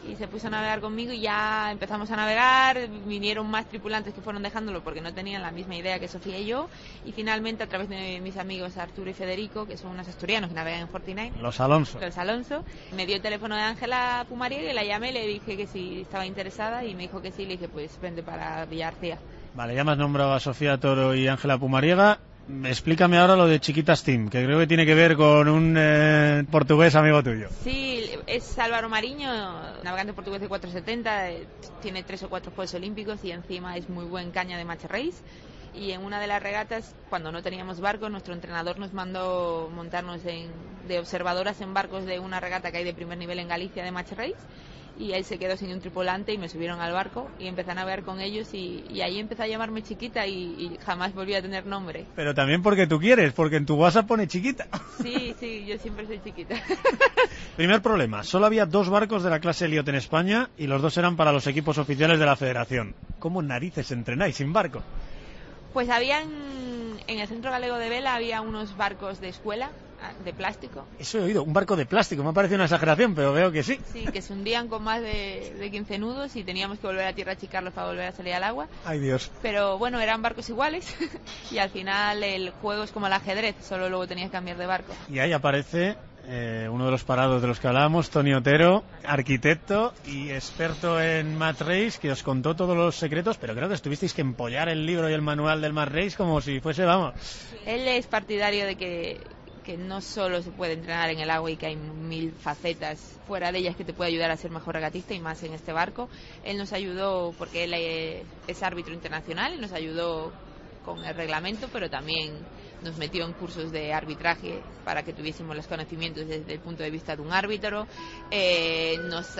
y se puso a navegar conmigo y ya empezamos a navegar, vinieron más tripulantes que fueron dejándolo porque no tenían la misma idea que Sofía y yo, y finalmente a través de mis amigos Arturo y Federico, que son unos asturianos que navegan en Fortnite, los Alonso, los Alonso, me dio el teléfono de Ángela Pumariega y la llamé, le dije que si estaba interesada y me dijo que sí, le dije pues vente para Villarcía. Vale, ya me has nombrado a Sofía Toro y Ángela Pumariega. Explícame ahora lo de Chiquitas Team, que creo que tiene que ver con un eh, portugués amigo tuyo. Sí, es Álvaro Mariño, navegante portugués de 470, eh, tiene tres o cuatro Juegos Olímpicos y encima es muy buen caña de match race. Y en una de las regatas, cuando no teníamos barco, nuestro entrenador nos mandó montarnos en, de observadoras en barcos de una regata que hay de primer nivel en Galicia de match race y él se quedó sin un tripulante y me subieron al barco y empecé a navegar con ellos y, y ahí empecé a llamarme chiquita y, y, jamás volví a tener nombre. Pero también porque tú quieres, porque en tu WhatsApp pone chiquita. Sí, sí, yo siempre soy chiquita. Primer problema, solo había dos barcos de la clase Elliot en España y los dos eran para los equipos oficiales de la federación. ¿Cómo narices entrenáis sin barco? Pues habían, en el Centro Galego de Vela había unos barcos de escuela de plástico. Eso he oído, un barco de plástico, me ha parecido una exageración, pero veo que sí. Sí, que se hundían con más de, de 15 nudos y teníamos que volver a tierra a achicarlos para volver a salir al agua. Ay Dios. Pero bueno, eran barcos iguales y al final el juego es como el ajedrez, solo luego tenías que cambiar de barco. Y ahí aparece eh, uno de los parados de los que hablábamos, Tony Otero, arquitecto y experto en Mat Race, que os contó todos los secretos, pero creo que estuvisteis que empollar el libro y el manual del Mat Race como si fuese, vamos. Él es partidario de que que no solo se puede entrenar en el agua y que hay mil facetas fuera de ellas que te puede ayudar a ser mejor regatista y más en este barco. Él nos ayudó porque él es árbitro internacional nos ayudó con el reglamento, pero también nos metió en cursos de arbitraje para que tuviésemos los conocimientos desde el punto de vista de un árbitro, eh, nos,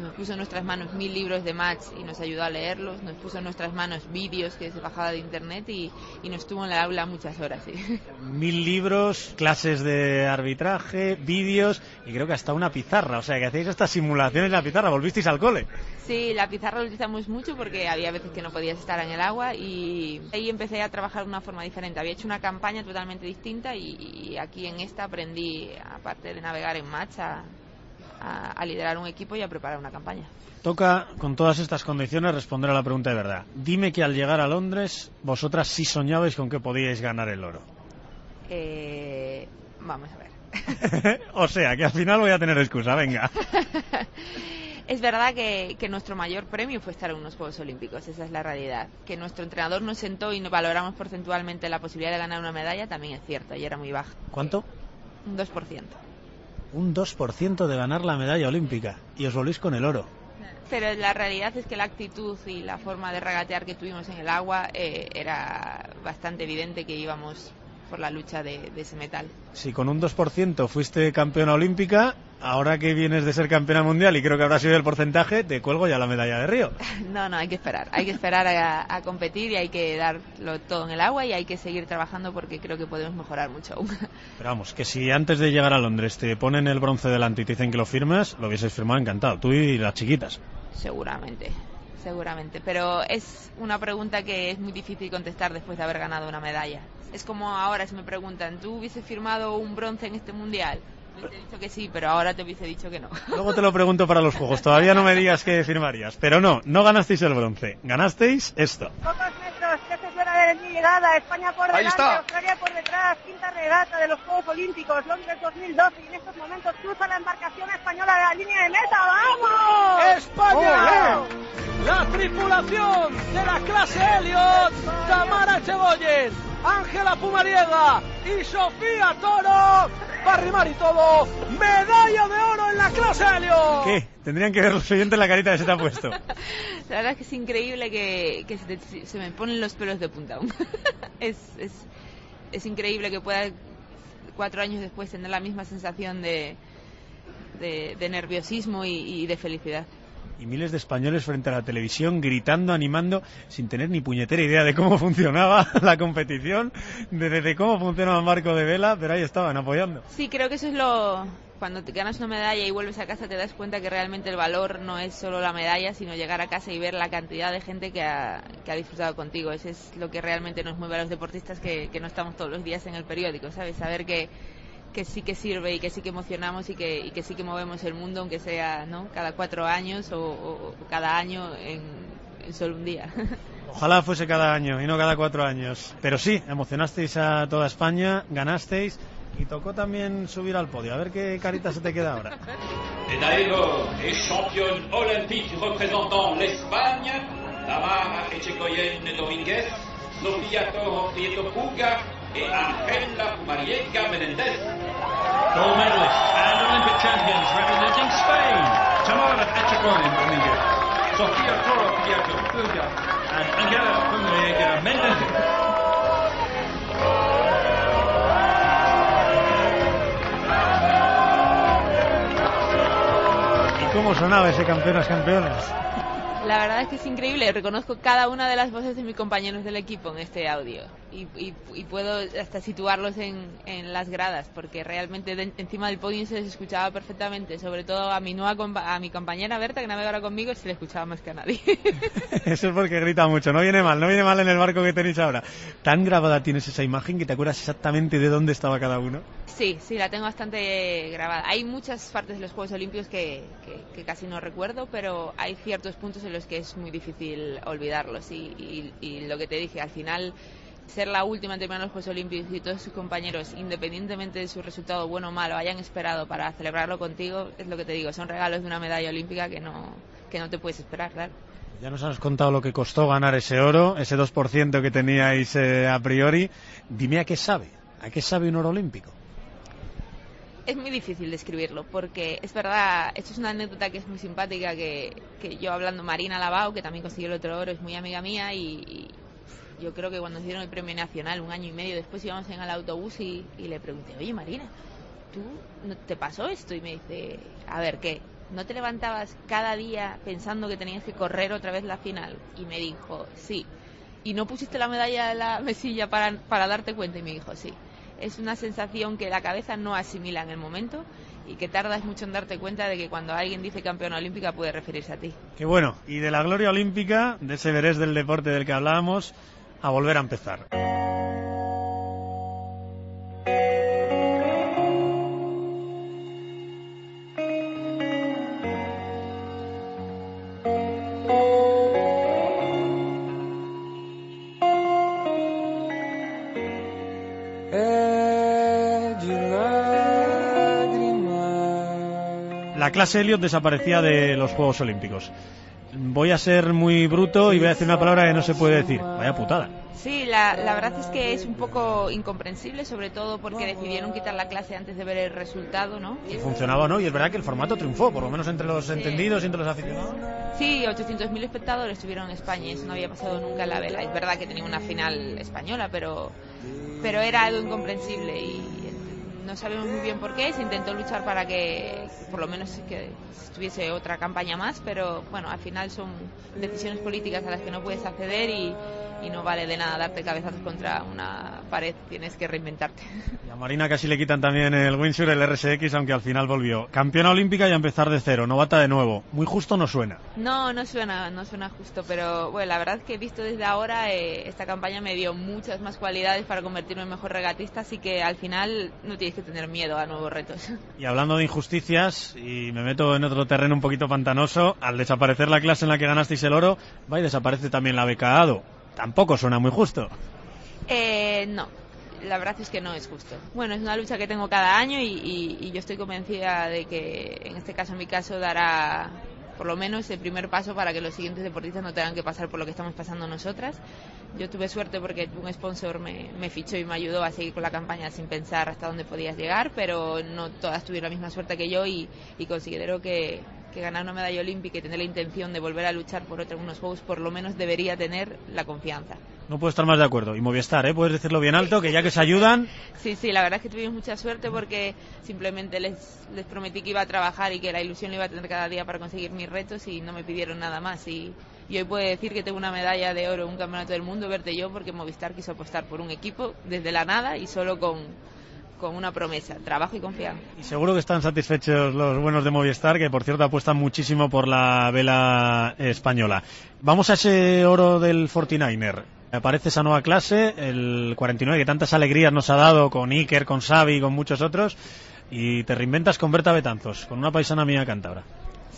nos, puso en nuestras manos mil libros de match y nos ayudó a leerlos, nos puso en nuestras manos vídeos que se bajaba de internet y, y nos tuvo en la aula muchas horas. Mil libros, clases de arbitraje, vídeos y creo que hasta una pizarra, o sea que hacéis estas simulaciones en la pizarra, volvisteis al cole. Sí, la pizarra lo utilizamos mucho porque había veces que no podías estar en el agua y ahí empecé a trabajar de una forma diferente. Había hecho una campaña totalmente distinta y, y aquí en esta aprendí, aparte de navegar en match, a, a, a, liderar un equipo y a preparar una campaña. Toca, con todas estas condiciones, responder a la pregunta de verdad. Dime que al llegar a Londres, vosotras sí soñabais con que podíais ganar el oro. Eh, vamos a ver. o sea, que al final voy a tener excusa, venga. Es verdad que, que, nuestro mayor premio fue estar en unos Juegos Olímpicos, esa es la realidad. Que nuestro entrenador nos sentó y nos valoramos porcentualmente la posibilidad de ganar una medalla también es cierto y era muy baja. ¿Cuánto? Un 2%. Un 2% de ganar la medalla olímpica y os volvéis con el oro. Pero la realidad es que la actitud y la forma de regatear que tuvimos en el agua eh, era bastante evidente que íbamos por la lucha de, de, ese metal. Si con un 2% fuiste campeona olímpica, ahora que vienes de ser campeona mundial y creo que habrá sido el porcentaje, te cuelgo ya la medalla de Río. No, no, hay que esperar. Hay que esperar a, a, competir y hay que darlo todo en el agua y hay que seguir trabajando porque creo que podemos mejorar mucho aún. Pero vamos, que si antes de llegar a Londres te ponen el bronce delante y te dicen que lo firmas, lo hubieses firmado encantado, tú y las chiquitas. Seguramente seguramente, pero es una pregunta que es muy difícil contestar después de haber ganado una medalla. Es como ahora si me preguntan, ¿tú hubieses firmado un bronce en este mundial? Te he dicho que sí, pero ahora te hubiese dicho que no. Luego te lo pregunto para los juegos. Todavía no me digas que firmarías. Pero no, no ganasteis el bronce. Ganasteis esto. Pocos metros, que se suena de mi llegada. España por delante, está. Australia por detrás. Quinta regata de los Juegos Olímpicos, Londres 2012. Y en estos momentos cruza la embarcación española de la línea de meta. ¡Vamos! ¡España! La tripulación de la clase Elliot, Tamara Echegoyen, Ángela Pumariega y Sofía Toro, Barrimar y todo, medalla de oro en la clase Elliot. ¿Qué? Tendrían que ver los oyentes la carita que se te ha puesto. La verdad es que es increíble que, que se, te, se, me ponen los pelos de punta aún. es, es, es, increíble que pueda cuatro años después tener la misma sensación de, de, de nerviosismo y, y de felicidad y miles de españoles frente a la televisión gritando, animando, sin tener ni puñetera idea de cómo funcionaba la competición, de, cómo funcionaba marco de vela, pero ahí estaban apoyando. Sí, creo que eso es lo... Cuando te ganas una medalla y vuelves a casa te das cuenta que realmente el valor no es solo la medalla, sino llegar a casa y ver la cantidad de gente que ha, que ha disfrutado contigo. Eso es lo que realmente nos mueve a los deportistas que, que no estamos todos los días en el periódico, ¿sabes? Saber que que sí que sirve y que sí que emocionamos y que, y que sí que movemos el mundo, aunque sea ¿no? cada cuatro años o, o cada año en, en, solo un día. Ojalá fuese cada año y no cada cuatro años. Pero sí, emocionasteis a toda España, ganasteis y tocó también subir al podio. A ver qué carita se te queda ahora. Médaille d'or et championne olympique représentant l'Espagne, Tamara Echegoyen Domínguez, Sofía Toro Prieto Puga y Angela Mariega Menendez. Gold medalists and Olympic champions representing Spain, Tamara Echegoyen Domínguez, Sofía Toro Puga, and Angela Mariega Menendez. ¿Cómo sonaba ese campeonas campeones? La verdad es que es increíble. Reconozco cada una de las voces de mis compañeros del equipo en este audio y, y, y puedo hasta situarlos en, en, las gradas porque realmente de, encima del podio se les escuchaba perfectamente. Sobre todo a mi nueva a mi compañera Berta que navega ahora conmigo se le escuchaba más que a nadie. Eso es porque grita mucho. No viene mal, no viene mal en el barco que tenéis ahora. ¿Tan grabada tienes esa imagen que te acuerdas exactamente de dónde estaba cada uno? Sí, sí, la tengo bastante grabada. Hay muchas partes de los Juegos Olímpicos que, que, que casi no recuerdo, pero hay ciertos puntos en los que es muy difícil olvidarlos. Y, y, y, lo que te dije, al final, ser la última en terminar los Juegos Olímpicos y todos sus compañeros, independientemente de su resultado bueno o malo, hayan esperado para celebrarlo contigo, es lo que te digo, son regalos de una medalla olímpica que no, que no te puedes esperar, claro. Ya nos has contado lo que costó ganar ese oro, ese 2% que teníais eh, a priori. Dime a qué sabe, a qué sabe un oro olímpico es muy difícil describirlo porque es verdad, esto es una anécdota que es muy simpática que, que yo hablando Marina Lavao, que también consiguió el otro oro, es muy amiga mía y, y yo creo que cuando nos dieron el premio nacional, un año y medio después íbamos en el autobús y, le pregunté, oye Marina, ¿tú te pasó esto? Y me dice, a ver, ¿qué? ¿No te levantabas cada día pensando que tenías que correr otra vez la final? Y me dijo, sí. ¿Y no pusiste la medalla en la mesilla para, para darte cuenta? Y me dijo, sí. Es una sensación que la cabeza no asimila en el momento y que tardas mucho en darte cuenta de que cuando alguien dice campeona olímpica puede referirse a ti. Qué bueno. Y de la gloria olímpica, de ese verés del deporte del que hablábamos, a volver a empezar. La clase Elliot desaparecía de los Juegos Olímpicos. Voy a ser muy bruto y voy a decir una palabra que no se puede decir. Vaya putada. Sí, la, la, verdad es que es un poco incomprensible, sobre todo porque decidieron quitar la clase antes de ver el resultado, ¿no? Y funcionaba o no, y es verdad que el formato triunfó, por lo menos entre los sí. entendidos y entre los aficionados. Sí, 800.000 espectadores estuvieron en España y eso no había pasado nunca en la vela. Es verdad que tenía una final española, pero, pero era algo incomprensible y no sabemos muy bien por qué. Se intentó luchar para que por lo menos que estuviese otra campaña más, pero bueno, al final son decisiones políticas a las que no puedes acceder y, y no vale de nada darte cabezazos contra una pared, tienes que reinventarte. Y a Marina casi le quitan también el Windsor, el RSX, aunque al final volvió. Campeona olímpica y a empezar de cero, novata de nuevo. Muy justo no suena. No, no suena, no suena justo, pero bueno, la verdad que he visto desde ahora, eh, esta campaña me dio muchas más cualidades para convertirme en mejor regatista, así que al final no tienes que tener miedo a nuevos retos. Y hablando de injusticias, y me meto en otro terreno un poquito pantanoso, al desaparecer la clase en la que ganasteis el oro, va y desaparece también la beca ADO. Tampoco suena muy justo. Eh, no, la verdad es que no es justo. Bueno, es una lucha que tengo cada año y, yo estoy convencida de que en este caso, en mi caso, dará por lo menos el primer paso para que los siguientes deportistas no tengan que pasar por lo que estamos pasando nosotras. Yo tuve suerte porque un sponsor me, fichó y me ayudó a seguir con la campaña sin pensar hasta dónde podías llegar, pero no todas tuvieron la misma suerte que yo y considero que, que ganar una medalla olímpica y tener la intención de volver a luchar por otros unos Juegos, por lo menos debería tener la confianza. No puedo estar más de acuerdo. Y Movistar, ¿eh? Puedes decirlo bien alto, que ya que se ayudan. Sí, sí, la verdad es que tuvimos mucha suerte porque simplemente les, les prometí que iba a trabajar y que la ilusión lo iba a tener cada día para conseguir mis retos y no me pidieron nada más. Y, y hoy puedo decir que tengo una medalla de oro en un campeonato del mundo, verte yo, porque Movistar quiso apostar por un equipo desde la nada y solo con, con una promesa, trabajo y confianza. Y seguro que están satisfechos los buenos de Movistar, que por cierto apuestan muchísimo por la vela española. Vamos a ese oro del 49er. Aparece esa nueva clase, el 49, que tantas alegrías nos ha dado con Iker, con Xavi con muchos otros, y te reinventas con Berta Betanzos, con una paisana mía cántabra.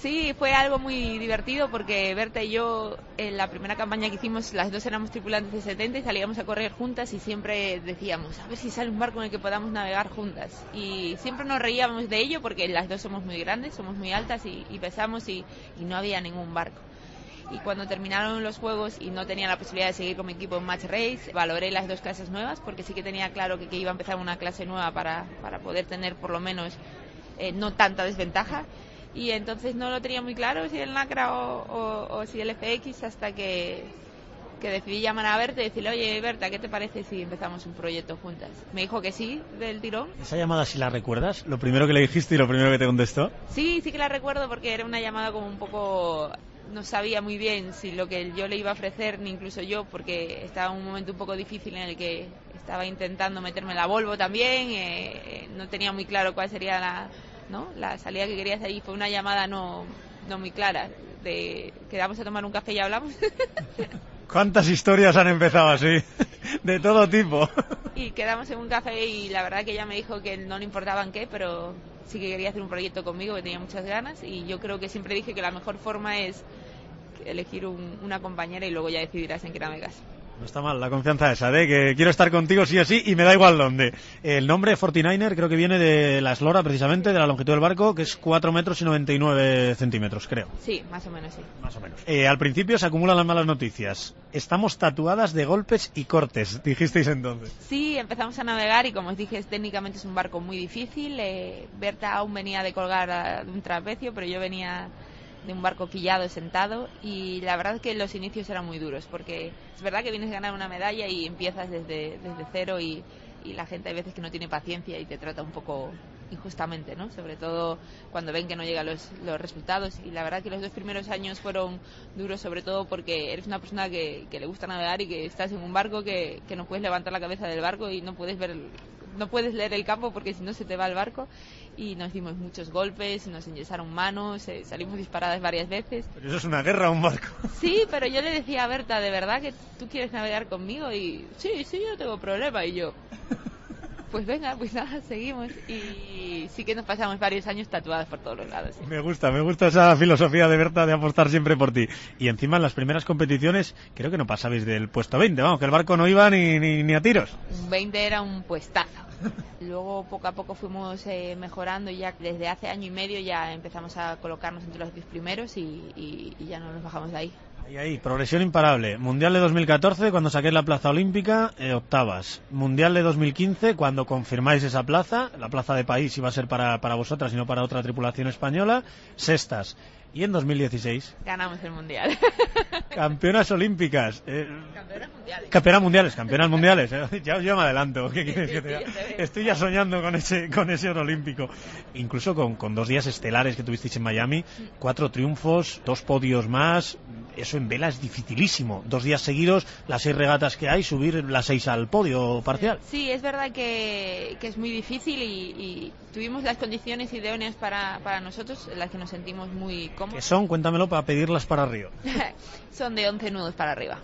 Sí, fue algo muy divertido porque Berta y yo en la primera campaña que hicimos, las dos éramos tripulantes de 70 y salíamos a correr juntas y siempre decíamos, a ver si sale un barco en el que podamos navegar juntas. Y siempre nos reíamos de ello porque las dos somos muy grandes, somos muy altas y, pesamos y, no había ningún barco y cuando terminaron los juegos y no tenía la posibilidad de seguir con mi equipo en Match Race, valoré las dos clases nuevas porque sí que tenía claro que, que iba a empezar una clase nueva para, para poder tener por lo menos eh, no tanta desventaja y entonces no lo tenía muy claro si el NACRA o, o, o si el FX hasta que, que decidí llamar a Berta y decirle, oye Berta, ¿qué te parece si empezamos un proyecto juntas? Me dijo que sí, del tirón. ¿Esa llamada si la recuerdas? ¿Lo primero que le dijiste y lo primero que te contestó? Sí, sí que la recuerdo porque era una llamada como un poco no sabía muy bien si lo que yo le iba a ofrecer, ni incluso yo, porque estaba en un momento un poco difícil en el que estaba intentando meterme la Volvo también, eh, no tenía muy claro cuál sería la, ¿no? la salida que quería hacer y fue una llamada no, no muy clara, de quedamos a tomar un café y hablamos. ¿Cuántas historias han empezado así? De todo tipo. Y quedamos en un café y la verdad que ella me dijo que no le importaba en qué, pero sí que quería hacer un proyecto conmigo, que tenía muchas ganas y yo creo que siempre dije que la mejor forma es elegir un, una compañera y luego ya decidirás en qué navegas. No está mal la confianza esa de que quiero estar contigo sí o sí y me da igual dónde. El nombre 49er creo que viene de la eslora precisamente, de la longitud del barco, que es 4 metros y 99 centímetros, creo. Sí, más o menos sí. Más o menos. Eh, al principio se acumulan las malas noticias. Estamos tatuadas de golpes y cortes, dijisteis entonces. Sí, empezamos a navegar y como os dije, técnicamente es un barco muy difícil. Eh, Berta aún venía de colgar de un trapecio, pero yo venía de un barco quillado sentado y la verdad es que los inicios eran muy duros porque es verdad que vienes a ganar una medalla y empiezas desde, desde cero y, y la gente hay veces que no tiene paciencia y te trata un poco injustamente, ¿no? Sobre todo cuando ven que no llegan los, los resultados. Y la verdad que los dos primeros años fueron duros, sobre todo porque eres una persona que, le gusta navegar y que estás en un barco que, que no puedes levantar la cabeza del barco y no puedes ver no puedes leer el campo porque si no se te va el barco y nos dimos muchos golpes, nos enyesaron manos, eh, salimos disparadas varias veces. Pero eso es una guerra, un barco. Sí, pero yo le decía a Berta, ¿de verdad que tú quieres navegar conmigo? Y sí, sí, yo no tengo problema. Y yo, pues venga, pues nada, seguimos. Y sí que nos pasamos varios años tatuadas por todos los lados. sí. Me gusta, me gusta esa filosofía de Berta de apostar siempre por ti. Y encima en las primeras competiciones creo que no pasabais del puesto 20, vamos, que el barco no iba ni, ni, ni a tiros. Un 20 era un puestazo. Luego poco a poco fuimos eh, mejorando y ya desde hace año y medio ya empezamos a colocarnos entre los 10 primeros y, y- y ya no nos bajamos de ahí. Ahí, ahí, progresión imparable. Mundial de 2014, cuando saquéis la plaza olímpica, eh, octavas. Mundial de 2015, cuando confirmáis esa plaza, la plaza de país iba a ser para, para vosotras y no para otra tripulación española, sextas. Y en 2016, Ganamos el mundial. campeonas olímpicas. eh, Campeonas mundiales. Campeonas mundiales, campeonas mundiales. eh. Ya, yo me adelanto. ¿Qué quieres que te diga? Sí, sí, sí. Estoy ya soñando con ese, con ese oro olímpico. Incluso con, con dos días estelares que tuvisteis en Miami, cuatro triunfos, dos podios más. Eso en vela es dificilísimo. Dos días seguidos, las seis regatas que hay, subir las seis al podio parcial. Sí, es verdad que, que es muy difícil y, y tuvimos las condiciones idóneas para, para nosotros, en las que nos sentimos muy Que cómodos. son, cuéntamelo para pedirlas para Río. Son de 11 nudos para arriba.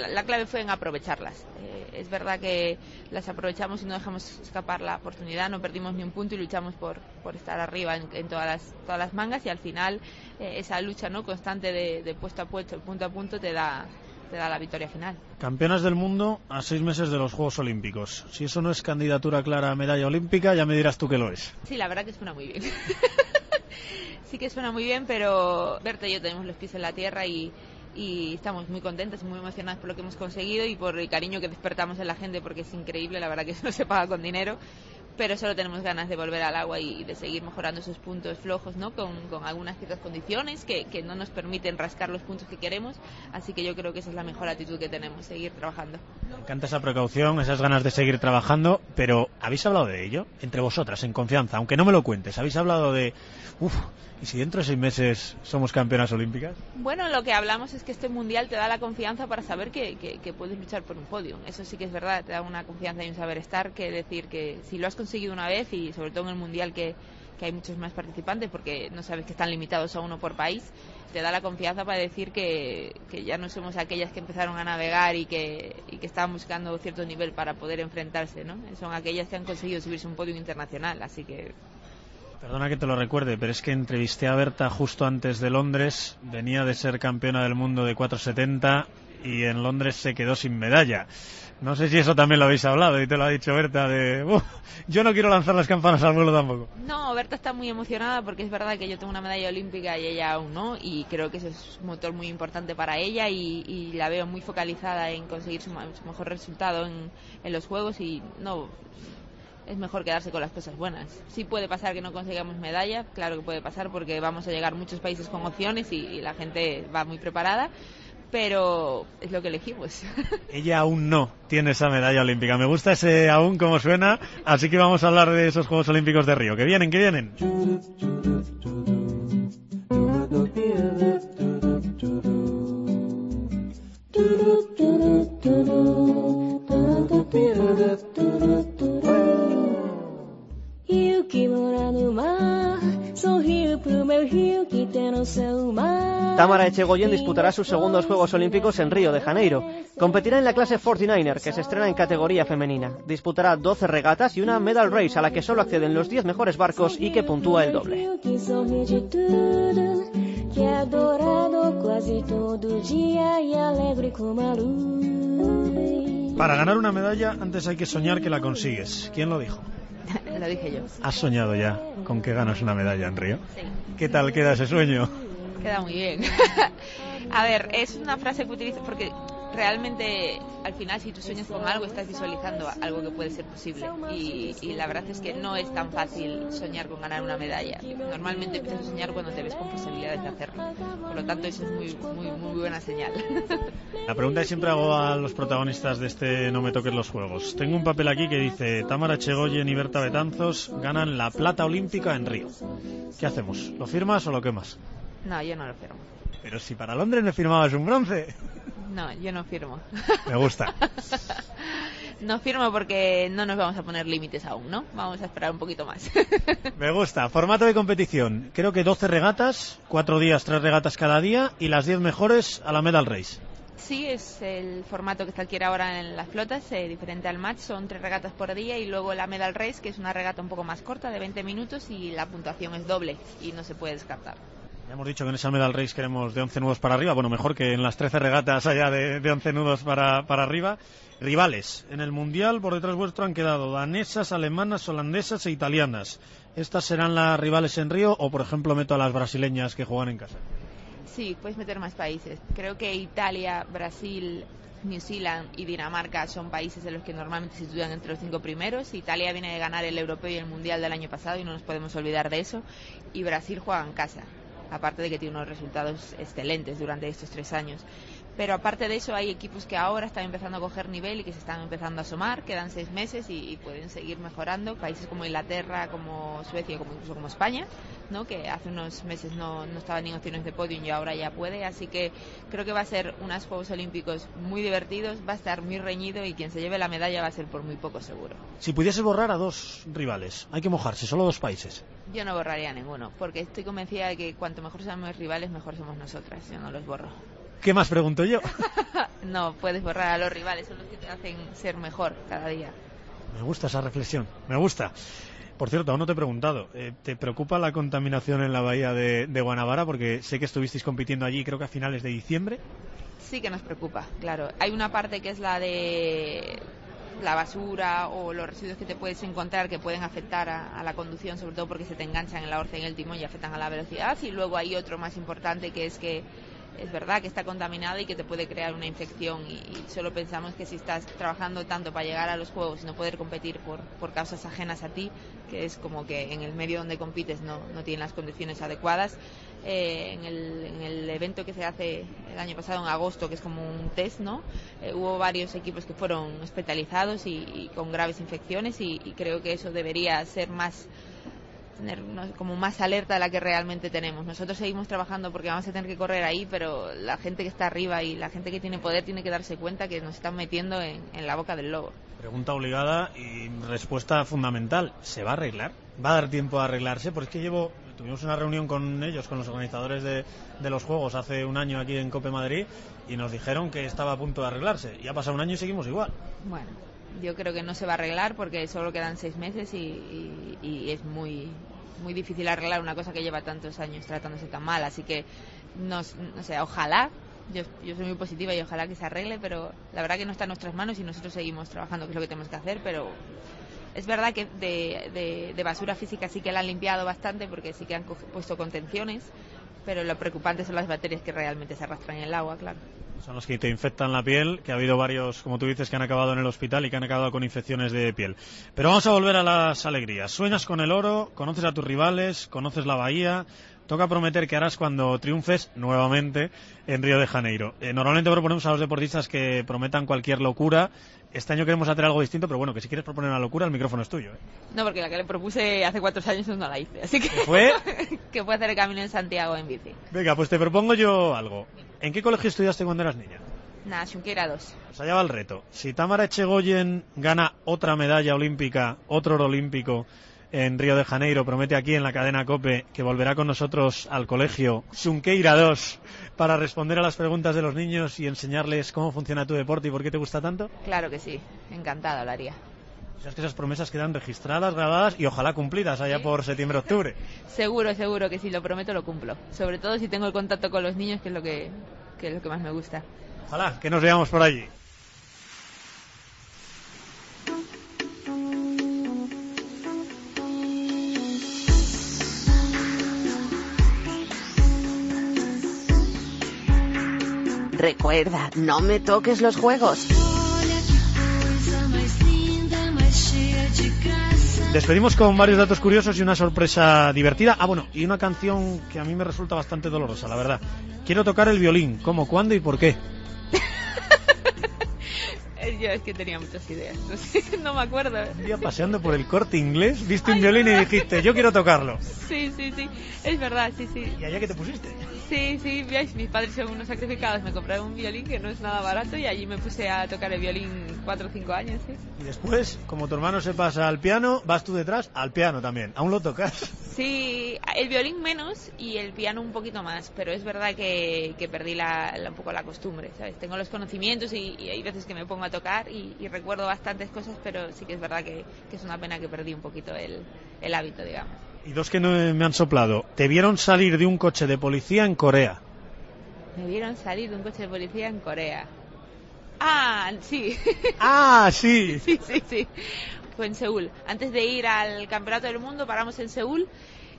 La, la clave fue en aprovecharlas. Eh, es verdad que las aprovechamos y no dejamos escapar la oportunidad, no perdimos ni un punto y luchamos por, por estar arriba en, en todas, las, todas las mangas y al final eh, esa lucha no constante de, de puesto a puesto, punto a punto, te da, te da la victoria final. Campeonas del mundo a seis meses de los Juegos Olímpicos. Si eso no es candidatura clara a medalla olímpica, ya me dirás tú que lo es. Sí, la verdad que suena muy bien. sí que suena muy bien, pero Berta y yo tenemos los pies en la tierra y, y estamos muy contentas y muy emocionadas por lo que hemos conseguido y por el cariño que despertamos en la gente porque es increíble, la verdad que eso no se paga con dinero. Pero solo tenemos ganas de volver al agua y de seguir mejorando esos puntos flojos, ¿no? Con, con algunas ciertas condiciones que, que no nos permiten rascar los puntos que queremos. Así que yo creo que esa es la mejor actitud que tenemos, seguir trabajando. Me encanta esa precaución, esas ganas de seguir trabajando, pero ¿habéis hablado de ello? Entre vosotras, en confianza, aunque no me lo cuentes. ¿Habéis hablado de, uff, ¿y si dentro de seis meses somos campeonas olímpicas? Bueno, lo que hablamos es que este mundial te da la confianza para saber que, que- que puedes luchar por un podio. Eso sí que es verdad, te da una confianza y un saber estar, que decir que si lo has conseguido una vez y sobre todo en el mundial que, que hay muchos más participantes porque no sabes que están limitados a uno por país, te da la confianza para decir que, que ya no somos aquellas que empezaron a navegar y que, y que estaban buscando cierto nivel para poder enfrentarse, ¿no? Son aquellas que han conseguido subirse un podio internacional, así que Perdona que te lo recuerde, pero es que entrevisté a Berta justo antes de Londres, venía de ser campeona del mundo de 470 y en Londres se quedó sin medalla. No sé si eso también lo habéis hablado y te lo ha dicho Berta de, "Uf, yo no quiero lanzar las campanas al vuelo tampoco. No, Berta está muy emocionada porque es verdad que yo tengo una medalla olímpica y ella aún no, y creo que eso es un motor muy importante para ella y, la veo muy focalizada en conseguir su, mejor resultado en, los Juegos y no, es mejor quedarse con las cosas buenas. Sí puede pasar que no consigamos medalla, claro que puede pasar porque vamos a llegar muchos países con opciones y la gente va muy preparada, pero es lo que elegimos. Ella aún no tiene esa medalla olímpica. Me gusta ese aún como suena, así que vamos a hablar de esos Juegos Olímpicos de Río. Que vienen, que vienen. Tamara Echegoyen disputará sus segundos Juegos Olímpicos en Río de Janeiro. Competirá en la clase 49er, que se estrena en categoría femenina. Disputará 12 regatas y una medal race a la que solo acceden los 10 mejores barcos y que puntúa el doble. Para ganar una medalla, antes hay que soñar que la consigues. ¿Quién lo dijo? Lo dije yo. ¿Has soñado ya con que ganas una medalla en Río? Sí. ¿Qué tal queda ese sueño? Queda muy bien. a ver, es una frase que utilizo porque realmente al final si tú sueñas con algo estás visualizando algo que puede ser posible y, y la verdad es que no es tan fácil soñar con ganar una medalla. Normalmente empiezas a soñar cuando te ves con posibilidades de hacerlo. Por lo tanto, eso es muy, muy, muy buena señal. La pregunta que siempre hago a los protagonistas de este No me toques los juegos. Tengo un papel aquí que dice Tamara Chegoyen y Berta Betanzos ganan la plata olímpica en Río. ¿Qué hacemos? ¿Lo firmas o lo quemas? No, yo no lo firmo. Pero si para Londres me firmabas un bronce. No, yo no firmo. Me gusta. No firmo porque no nos vamos a poner límites aún, ¿no? Vamos a esperar un poquito más. Me gusta. Formato de competición. Creo que 12 regatas, 4 días, 3 regatas cada día y las 10 mejores a la medal race. Sí, es el formato que está aquí ahora en las flotas, eh, diferente al match. Son tres regatas por día y luego la medal race, que es una regata un poco más corta, de 20 minutos y la puntuación es doble y no se puede descartar. Ya hemos dicho que en esa medal race queremos de 11 nudos para arriba. Bueno, mejor que en las 13 regatas allá de, de 11 nudos para, para arriba. Rivales. En el Mundial, por detrás vuestro han quedado danesas, alemanas, holandesas e italianas. ¿Estas serán las rivales en Río o, por ejemplo, meto a las brasileñas que juegan en casa? Sí, puedes meter más países. Creo que Italia, Brasil, New Zealand y Dinamarca son países en los que normalmente se sitúan entre los cinco primeros. Italia viene de ganar el europeo y el mundial del año pasado y no nos podemos olvidar de eso. Y Brasil juega en casa, aparte de que tiene unos resultados excelentes durante estos tres años. Pero aparte de eso hay equipos que ahora están empezando a coger nivel y que se están empezando a asomar, quedan seis meses y, y pueden seguir mejorando. Países como Inglaterra, como Suecia, como incluso como España, ¿no? que hace unos meses no, no estaba ni en opciones de podio y ahora ya puede. Así que creo que va a ser unos Juegos Olímpicos muy divertidos, va a estar muy reñido y quien se lleve la medalla va a ser por muy poco seguro. Si pudieses borrar a dos rivales, hay que mojarse, solo dos países. Yo no borraría a ninguno, porque estoy convencida de que cuanto mejor sean mis rivales, mejor somos nosotras. Yo no los borro. ¿Qué más pregunto yo? no, puedes borrar a los rivales, son los que te hacen ser mejor cada día. Me gusta esa reflexión, me gusta. Por cierto, aún no te he preguntado, eh, ¿te preocupa la contaminación en la bahía de, de Guanabara? Porque sé que estuvisteis compitiendo allí, creo que a finales de diciembre. Sí que nos preocupa, claro. Hay una parte que es la de la basura o los residuos que te puedes encontrar que pueden afectar a, a, la conducción, sobre todo porque se te enganchan en la orza y en el timón y afectan a la velocidad. Y luego hay otro más importante que es que es verdad que está contaminada y que te puede crear una infección y, solo pensamos que si estás trabajando tanto para llegar a los juegos y no poder competir por, por causas ajenas a ti, que es como que en el medio donde compites no, no tienen las condiciones adecuadas, eh, en, el, en, el, evento que se hace el año pasado en agosto, que es como un test, ¿no? Eh, hubo varios equipos que fueron hospitalizados y, y con graves infecciones y creo que eso debería ser más tener como más alerta de la que realmente tenemos. Nosotros seguimos trabajando porque vamos a tener que correr ahí, pero la gente que está arriba y la gente que tiene poder tiene que darse cuenta que nos están metiendo en, en la boca del lobo. Pregunta obligada y respuesta fundamental. ¿Se va a arreglar? ¿Va a dar tiempo a arreglarse? Porque es que llevo tuvimos una reunión con ellos, con los organizadores de, de, los Juegos hace un año aquí en Cope Madrid y nos dijeron que estaba a punto de arreglarse. Y ha pasado un año y seguimos igual. Bueno, yo creo que no se va a arreglar porque solo quedan seis meses y, es muy muy difícil arreglar una cosa que lleva tantos años tratándose tan mal. Así que, no, no sé, ojalá yo, yo, soy muy positiva y ojalá que se arregle, pero la verdad que no está en nuestras manos y nosotros seguimos trabajando, que es lo que tenemos que hacer, pero es verdad que de, de, de basura física sí que la han limpiado bastante porque sí que han puesto contenciones, pero lo preocupante son las bacterias que realmente se arrastran en el agua, claro. Son los que te infectan la piel, que ha habido varios, como tú dices, que han acabado en el hospital y que han acabado con infecciones de piel. Pero vamos a volver a las alegrías. Sueñas con el oro, conoces a tus rivales, conoces la bahía, toca prometer que harás cuando triunfes nuevamente en Río de Janeiro. Eh, normalmente proponemos a los deportistas que prometan cualquier locura. Este año queremos hacer algo distinto, pero bueno, que si quieres proponer una locura, el micrófono es tuyo. ¿eh? No, porque la que le propuse hace cuatro años no la hice. Así que ¿Fue? que fue hacer el camino en Santiago en bici. Venga, pues te propongo yo algo. ¿En qué colegio estudiaste cuando eras niña? Nada, Xunqueira 2. Pues allá va el reto. Si Tamara Echegoyen gana otra medalla olímpica, otro oro olímpico, en Río de Janeiro, promete aquí en la cadena COPE que volverá con nosotros al colegio Xunqueira 2 para responder a las preguntas de los niños y enseñarles cómo funciona tu deporte y por qué te gusta tanto? Claro que sí, encantada lo haría. Es que esas promesas quedan registradas, grabadas y ojalá cumplidas allá ¿Sí? por septiembre-octubre. seguro, seguro que si lo prometo lo cumplo. Sobre todo si tengo el contacto con los niños, que es lo que, que, es lo que más me gusta. Ojalá, que nos veamos por allí. Recuerda, no me toques los juegos. Despedimos con varios datos curiosos y una sorpresa divertida. Ah, bueno, y una canción que a mí me resulta bastante dolorosa, la verdad. Quiero tocar el violín. ¿Cómo, cuándo y por qué? Yo es que tenía muchas ideas, no, me acuerdo. Un día paseando por el corte inglés, viste un violín y dijiste, yo quiero tocarlo. Sí, sí, sí, es verdad, sí, sí. ¿Y allá que te pusiste? Sí, sí, veis, mis padres son unos sacrificados. Me compraron un violín que no es nada barato y allí me puse a tocar el violín 4 o 5 años, sí. Y después, como tu hermano se pasa al piano, vas tú detrás al piano también. ¿Aún lo tocas? Sí, el violín menos y el piano un poquito más, pero es verdad que, que perdí la, la- un poco la costumbre, ¿sabes? Tengo los conocimientos y, y hay veces que me pongo a tocar y, y recuerdo bastantes cosas, pero sí que es verdad que, que es una pena que perdí un poquito el, el hábito, digamos. Y dos que no me han soplado. Te vieron salir de un coche de policía en Corea. Me vieron salir de un coche de policía en Corea. Ah, sí. ¡Ah, sí! sí, sí, sí. Fue en Seúl. Antes de ir al Campeonato del Mundo paramos en Seúl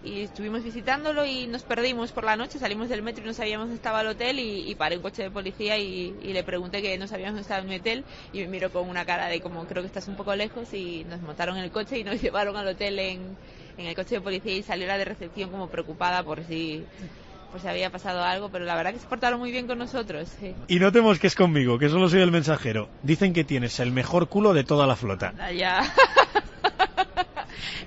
y estuvimos visitándolo y nos perdimos por la noche, salimos del metro y no sabíamos dónde estaba el hotel y, y paré un coche de policía y, y le pregunté que no sabíamos dónde estaba mi hotel y me miró con una cara de como creo que estás un poco lejos y nos montaron en el coche y nos llevaron al hotel en, en el coche de policía y salió la de recepción como preocupada por si, si había pasado algo, pero la verdad que se portaron muy bien con nosotros. sí. Y no te mosques conmigo, que solo soy el mensajero. Dicen que tienes el mejor culo de toda la flota. Ya.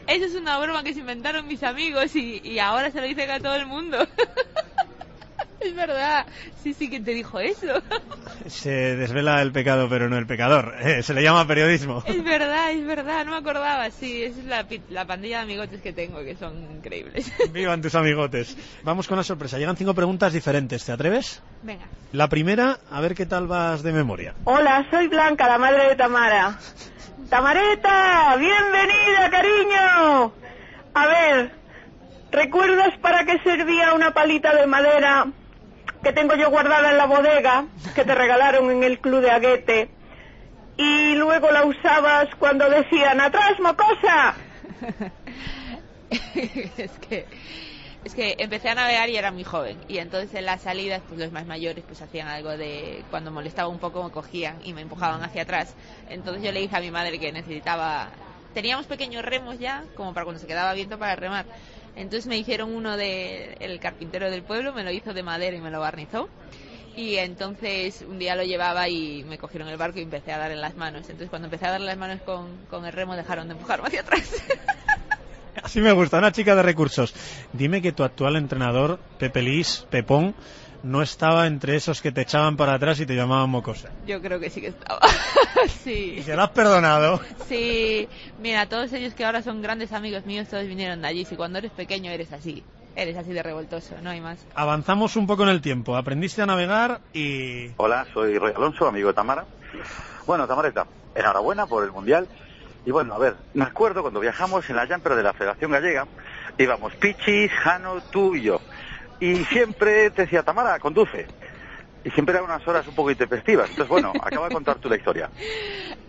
Eso es una broma que se inventaron mis amigos y, y ahora se lo dicen a todo el mundo. es verdad. Sí, sí, que te dijo eso? Se desvela el pecado, pero no el pecador. Eh, se le llama periodismo. es verdad, es verdad. No me acordaba. Sí, esa es la, la pandilla de amigotes que tengo, que son increíbles. Vivan tus amigotes. Vamos con la sorpresa. Llegan cinco preguntas diferentes. ¿Te atreves? Venga. La primera, a ver qué tal vas de memoria. Hola, soy Blanca, la madre de Tamara. Tamareta, bienvenida, cariño. A ver, ¿recuerdas para qué servía una palita de madera que tengo yo guardada en la bodega, que te regalaron en el club de Aguete? Y luego la usabas cuando decían, atrás, mocosa. es que es que empecé a navegar y era muy joven. Y entonces en las salidas pues los más mayores pues hacían algo de cuando molestaba un poco me cogían y me empujaban hacia atrás. Entonces yo le dije a mi madre que necesitaba teníamos pequeños remos ya como para cuando se quedaba viento para remar. Entonces me hicieron uno de el carpintero del pueblo me lo hizo de madera y me lo barnizó. Y entonces un día lo llevaba y me cogieron el barco y empecé a dar en las manos. Entonces cuando empecé a dar en las manos con, con el remo dejaron de empujarme hacia atrás Así me gusta, una chica de recursos. Dime que tu actual entrenador, Pepe Lis, Pepón, no estaba entre esos que te echaban para atrás y te llamaban mocosa. Yo creo que sí que estaba. Y sí. se lo has perdonado. Sí. Mira, todos ellos que ahora son grandes amigos míos, todos vinieron de allí. Si cuando eres pequeño eres así. Eres así de revoltoso, no hay más. Avanzamos un poco en el tiempo. Aprendiste a navegar y... Hola, soy Roy Alonso, amigo de Tamara. Bueno, Tamareta, enhorabuena por el Mundial. Y bueno, a ver, me acuerdo cuando viajamos en la Jumper de la Federación Gallega, íbamos Pichis, Jano, tú y yo. Y siempre te decía, Tamara, conduce. Y siempre eran unas horas un poco intempestivas. Entonces, bueno, acaba de contar tú la historia.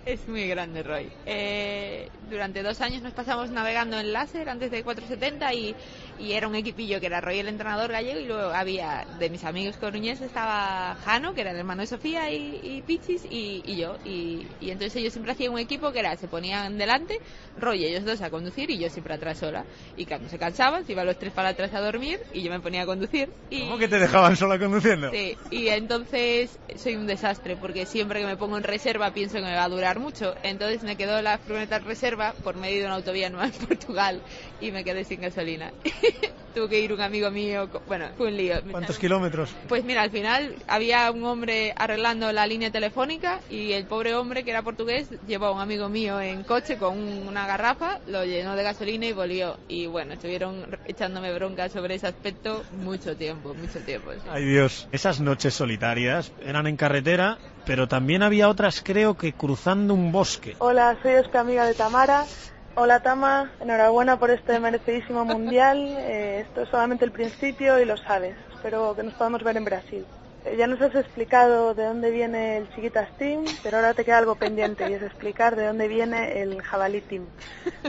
Es muy grande, Roy. Eh, durante dos años nos pasamos navegando en láser antes de 470 y, y era un equipillo que era Roy el entrenador gallego y luego había de mis amigos coruñeses estaba Jano, que era el hermano de Sofía y, y Pichis y, y yo. Y, y entonces ellos siempre hacían un equipo que era, se ponían delante, Roy ellos dos a conducir y yo siempre atrás sola. Y cuando se cansaban, se iban los tres para atrás a dormir y yo me ponía a conducir. Y, ¿Cómo que te dejaban sola conduciendo? Sí, y entonces soy un desastre porque siempre que me pongo en reserva pienso que me va a durar mucho. Entonces me quedó la furgoneta en reserva por medio de una autovía nueva en Portugal y me quedé sin gasolina. Tuvo que ir un amigo mío, bueno, fue un lío. ¿Cuántos kilómetros? Pues mira, al final había un hombre arreglando la línea telefónica y el pobre hombre que era portugués llevó a un amigo mío en coche con un- una garrafa, lo llenó de gasolina y volvió. Y bueno, estuvieron echándome bronca sobre ese aspecto mucho tiempo, mucho tiempo. sí. Ay Dios, esas noches solitarias eran en carretera, pero también había otras creo que cruzando un bosque. Hola, soy Oscar, amiga de Tamara. Hola Tama, enhorabuena por este merecidísimo mundial. Eh, esto es solamente el principio y lo sabes. Espero que nos podamos ver en Brasil. Eh, ya nos has explicado de dónde viene el Chiquitas Team, pero ahora te queda algo pendiente y es explicar de dónde viene el Jabalí Team.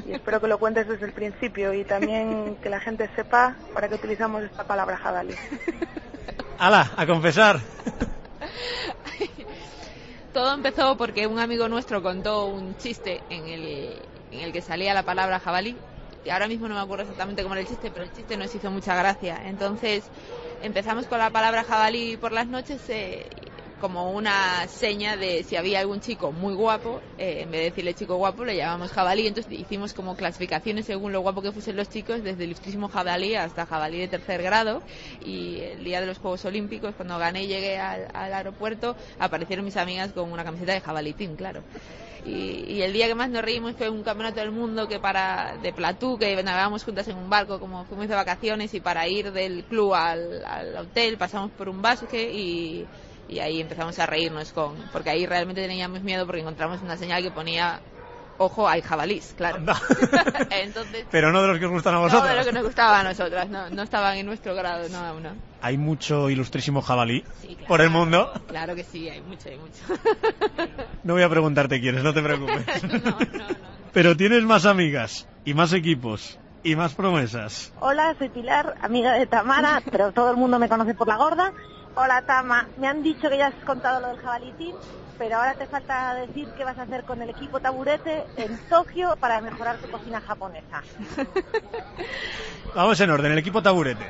Y espero que lo cuentes desde el principio y también que la gente sepa para qué utilizamos esta palabra jabalí. ¡Hala! A confesar. Todo empezó porque un amigo nuestro contó un chiste en el, en el que salía la palabra jabalí. Y ahora mismo no me acuerdo exactamente cómo era el chiste, pero el chiste nos hizo mucha gracia. Entonces empezamos con la palabra jabalí por las noches eh, como una seña de si había algún chico muy guapo, eh, en vez de decirle chico guapo, le llamamos jabalí. Entonces hicimos como clasificaciones según lo guapo que fuesen los chicos, desde ilustrísimo jabalí hasta jabalí de tercer grado. Y el día de los Juegos Olímpicos, cuando gané y llegué al, al aeropuerto, aparecieron mis amigas con una camiseta de jabalí team, claro. Y, y, el día que más nos reímos fue un campeonato del mundo que para de Platú, que navegábamos juntas en un barco como fuimos de vacaciones y para ir del club al, al hotel pasamos por un bosque y, y ahí empezamos a reírnos con porque ahí realmente teníamos miedo porque encontramos una señal que ponía ojo hay jabalís, claro. Entonces, Pero no de los que os gustan a vosotros. no de lo que nos gustaba a nosotras, no, no estaban en nuestro grado, no, aún no. Hay mucho ilustrísimo jabalí Sí, claro. por el mundo. Claro que sí, hay mucho, hay mucho. No voy a preguntarte quiénes, no te preocupes. Pero tienes más amigas y más equipos y más promesas. Hola, soy Pilar, amiga de Tamara, pero todo el mundo me conoce por la gorda. Hola, Tama. Me han dicho que ya has contado lo del jabalí pero ahora te falta decir qué vas a hacer con el equipo taburete en Tokio para mejorar tu cocina japonesa. Vamos en orden, el equipo taburete.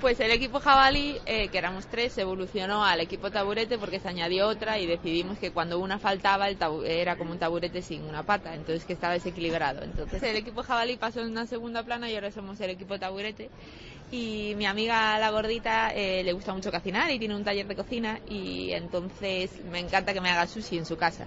Pues el equipo jabalí, eh, que éramos tres, evolucionó al equipo taburete porque se añadió otra y decidimos que cuando una faltaba el tabu- era como un taburete sin una pata, entonces que estaba desequilibrado. Entonces el equipo jabalí pasó en una segunda plana y ahora somos el equipo taburete. Y mi amiga la gordita eh, le gusta mucho cocinar y tiene un taller de cocina y entonces me encanta que me haga sushi en su casa.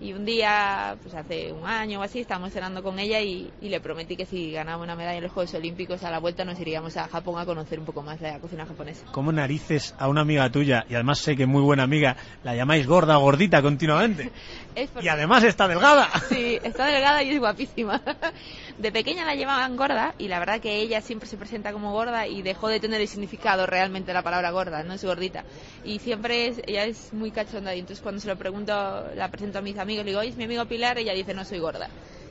Y un día, pues hace un año o así, estábamos cenando con ella y, y le prometí que si ganaba una medalla en los Juegos Olímpicos a la vuelta nos iríamos a Japón a conocer un poco más la cocina japonesa. ¿Cómo narices a una amiga tuya, y además sé que muy buena amiga, la llamáis gorda o gordita continuamente? Es porque- Y además está delgada. Sí, está delgada y es guapísima. De pequeña la llevaban gorda y la verdad que ella siempre se presenta como gorda y dejó de tener el significado realmente la palabra gorda, no es gordita. Y siempre es, ella es muy cachonda y entonces cuando se lo pregunto, la presento a mis amigos, le digo, oye, es mi amigo Pilar, ella dice, no soy gorda.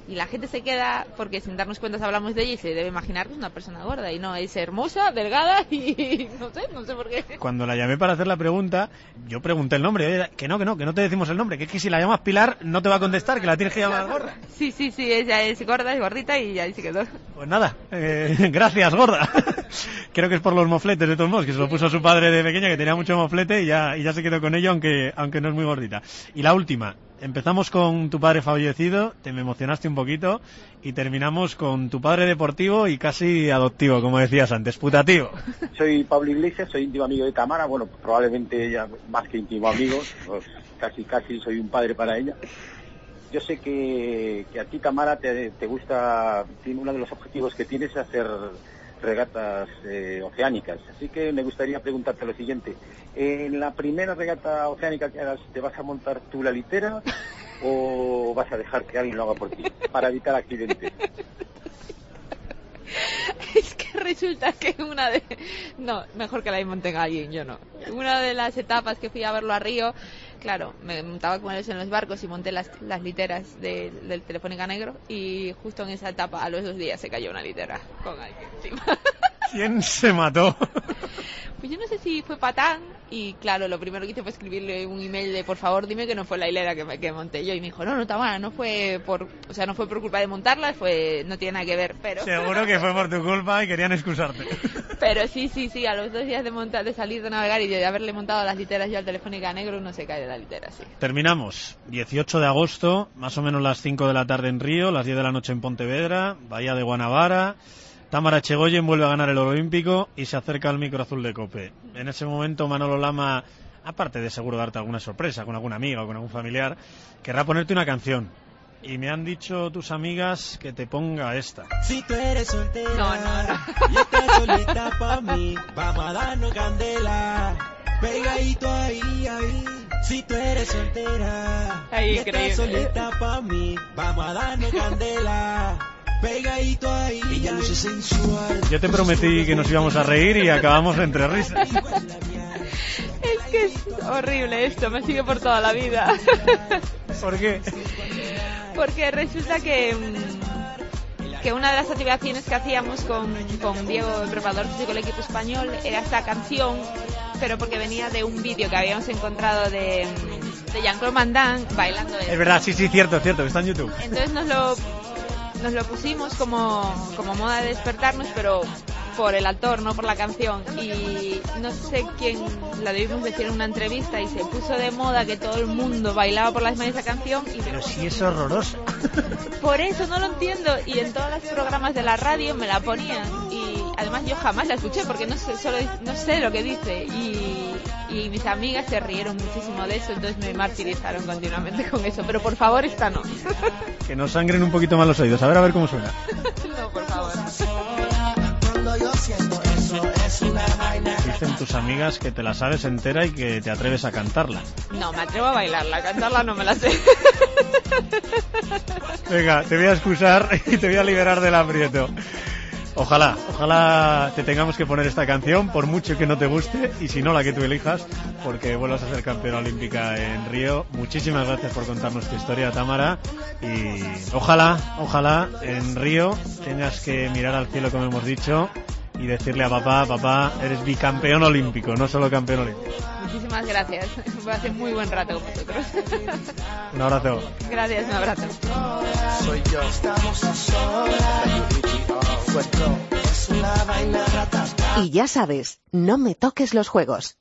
Y la gente se queda porque sin darnos cuenta hablamos de ella y se debe imaginar que es una persona gorda y no, es hermosa, delgada y no sé, no sé por qué. Cuando la llamé para hacer la pregunta, yo pregunté el nombre. Oye, que no, que no, que no te decimos el nombre. Que es que si la llamas Pilar no te va a contestar, que la tienes que llamar gorda. Sí, sí, sí, ella es gorda, es gordita y ya se quedó. Pues nada, eh, gracias, gorda. Creo que es por los mofletes de todos modos, que se lo puso su padre de pequeña, que tenía mucho moflete y ya, y ya se quedó con ello, aunque, aunque no es muy gordita. Y la última, empezamos con tu padre fallecido, te me emocionaste un poquito, y terminamos con tu padre deportivo y casi adoptivo, como decías antes, putativo. Soy Pablo Iglesias, soy íntimo amigo de Tamara, bueno, probablemente ella más que íntimo amigo, pues casi casi soy un padre para ella. Yo sé que, que a ti, Tamara, te, te gusta, uno de los objetivos que tienes es hacer regatas eh, oceánicas. Así que me gustaría preguntarte lo siguiente. En la primera regata oceánica que hagas, ¿te vas a montar tú la litera o vas a dejar que alguien lo haga por ti para evitar accidentes? Es que resulta que una de... No, mejor que la monten alguien, yo no. Una de las etapas que fui a verlo a Río, claro, me montaba con ellos en los barcos y monté las, las literas de- del Telefónica Negro y justo en esa etapa, a los dos días, se cayó una litera con alguien encima. ¿Quién se mató? Pues yo no sé si fue patán y claro, lo primero que hice fue escribirle un email de por favor dime que no fue la hilera que, me, que monté yo y me dijo no, no, Tamara, no fue por, o sea, no fue por culpa de montarla, fue, no tiene nada que ver, pero... Seguro que fue por tu culpa y querían excusarte. Pero sí, sí, sí, a los dos días de montar, de salir de navegar y de haberle montado las literas yo al Telefónica Negro, uno se cae de la litera, sí. Terminamos. 18 de agosto, más o menos las 5 de la tarde en Río, las 10 de la noche en Pontevedra, Bahía de Guanabara. Tamara Chegoyen vuelve a ganar el oro olímpico y se acerca al micro azul de Cope. En ese momento Manolo Lama, aparte de seguro darte alguna sorpresa con alguna amiga o con algún familiar, querrá ponerte una canción. Y me han dicho tus amigas que te ponga esta. Si tú eres soltera No, no, no. y estás solita pa' mí, vamos a darnos candela. Pegadito ahí, ahí. Si tú eres soltera Ay, y estás increíble. solita pa' mí, vamos a darnos candela. Pegadito ahí. Ella luce sensual. Yo te prometí que nos íbamos a reír y acabamos entre risas. Es que es horrible esto, me sigue por toda la vida. ¿Por qué? Porque resulta que, mm, que una de las activaciones que hacíamos con, con Diego, el preparador físico del equipo español, era esta canción, pero porque venía de un vídeo que habíamos encontrado de, de Jean-Claude Van Damme bailando. Es verdad, sí, sí, cierto, cierto, que está en YouTube. Entonces nos lo, nos lo pusimos como, como moda de despertarnos, pero por el actor, no por la canción. Y no sé quién la debimos decir en una entrevista y se puso de moda que todo el mundo bailaba por la misma esa canción. Y Pero sí es horroroso. por eso no lo entiendo. Y en todos los programas de la radio me la ponían. Y además yo jamás la escuché porque no sé, solo, no sé lo que dice. Y, y mis amigas se rieron muchísimo de eso, entonces me martirizaron continuamente con eso. Pero por favor, esta no. Que nos sangren un poquito más los oídos. A ver, a ver cómo suena. no, por favor. Dicen tus amigas que te la sabes entera y que te atreves a cantarla. No, me atrevo a bailarla, a cantarla no me la sé. Venga, te voy a excusar y te voy a liberar del aprieto. Ojalá, ojalá te tengamos que poner esta canción, por mucho que no te guste, y si no, la que tú elijas, porque vuelvas a ser campeona olímpica en Río. Muchísimas gracias por contarnos tu historia, Tamara, y ojalá, ojalá en Río tengas que mirar al cielo, como hemos dicho, y decirle a papá, papá, eres bicampeón olímpico, no solo campeón olímpico. Muchísimas gracias. Fue hace muy buen rato con vosotros. Un abrazo. Gracias, un abrazo. Soy yo. Estamos a solas. Y ya sabes, no me toques los juegos.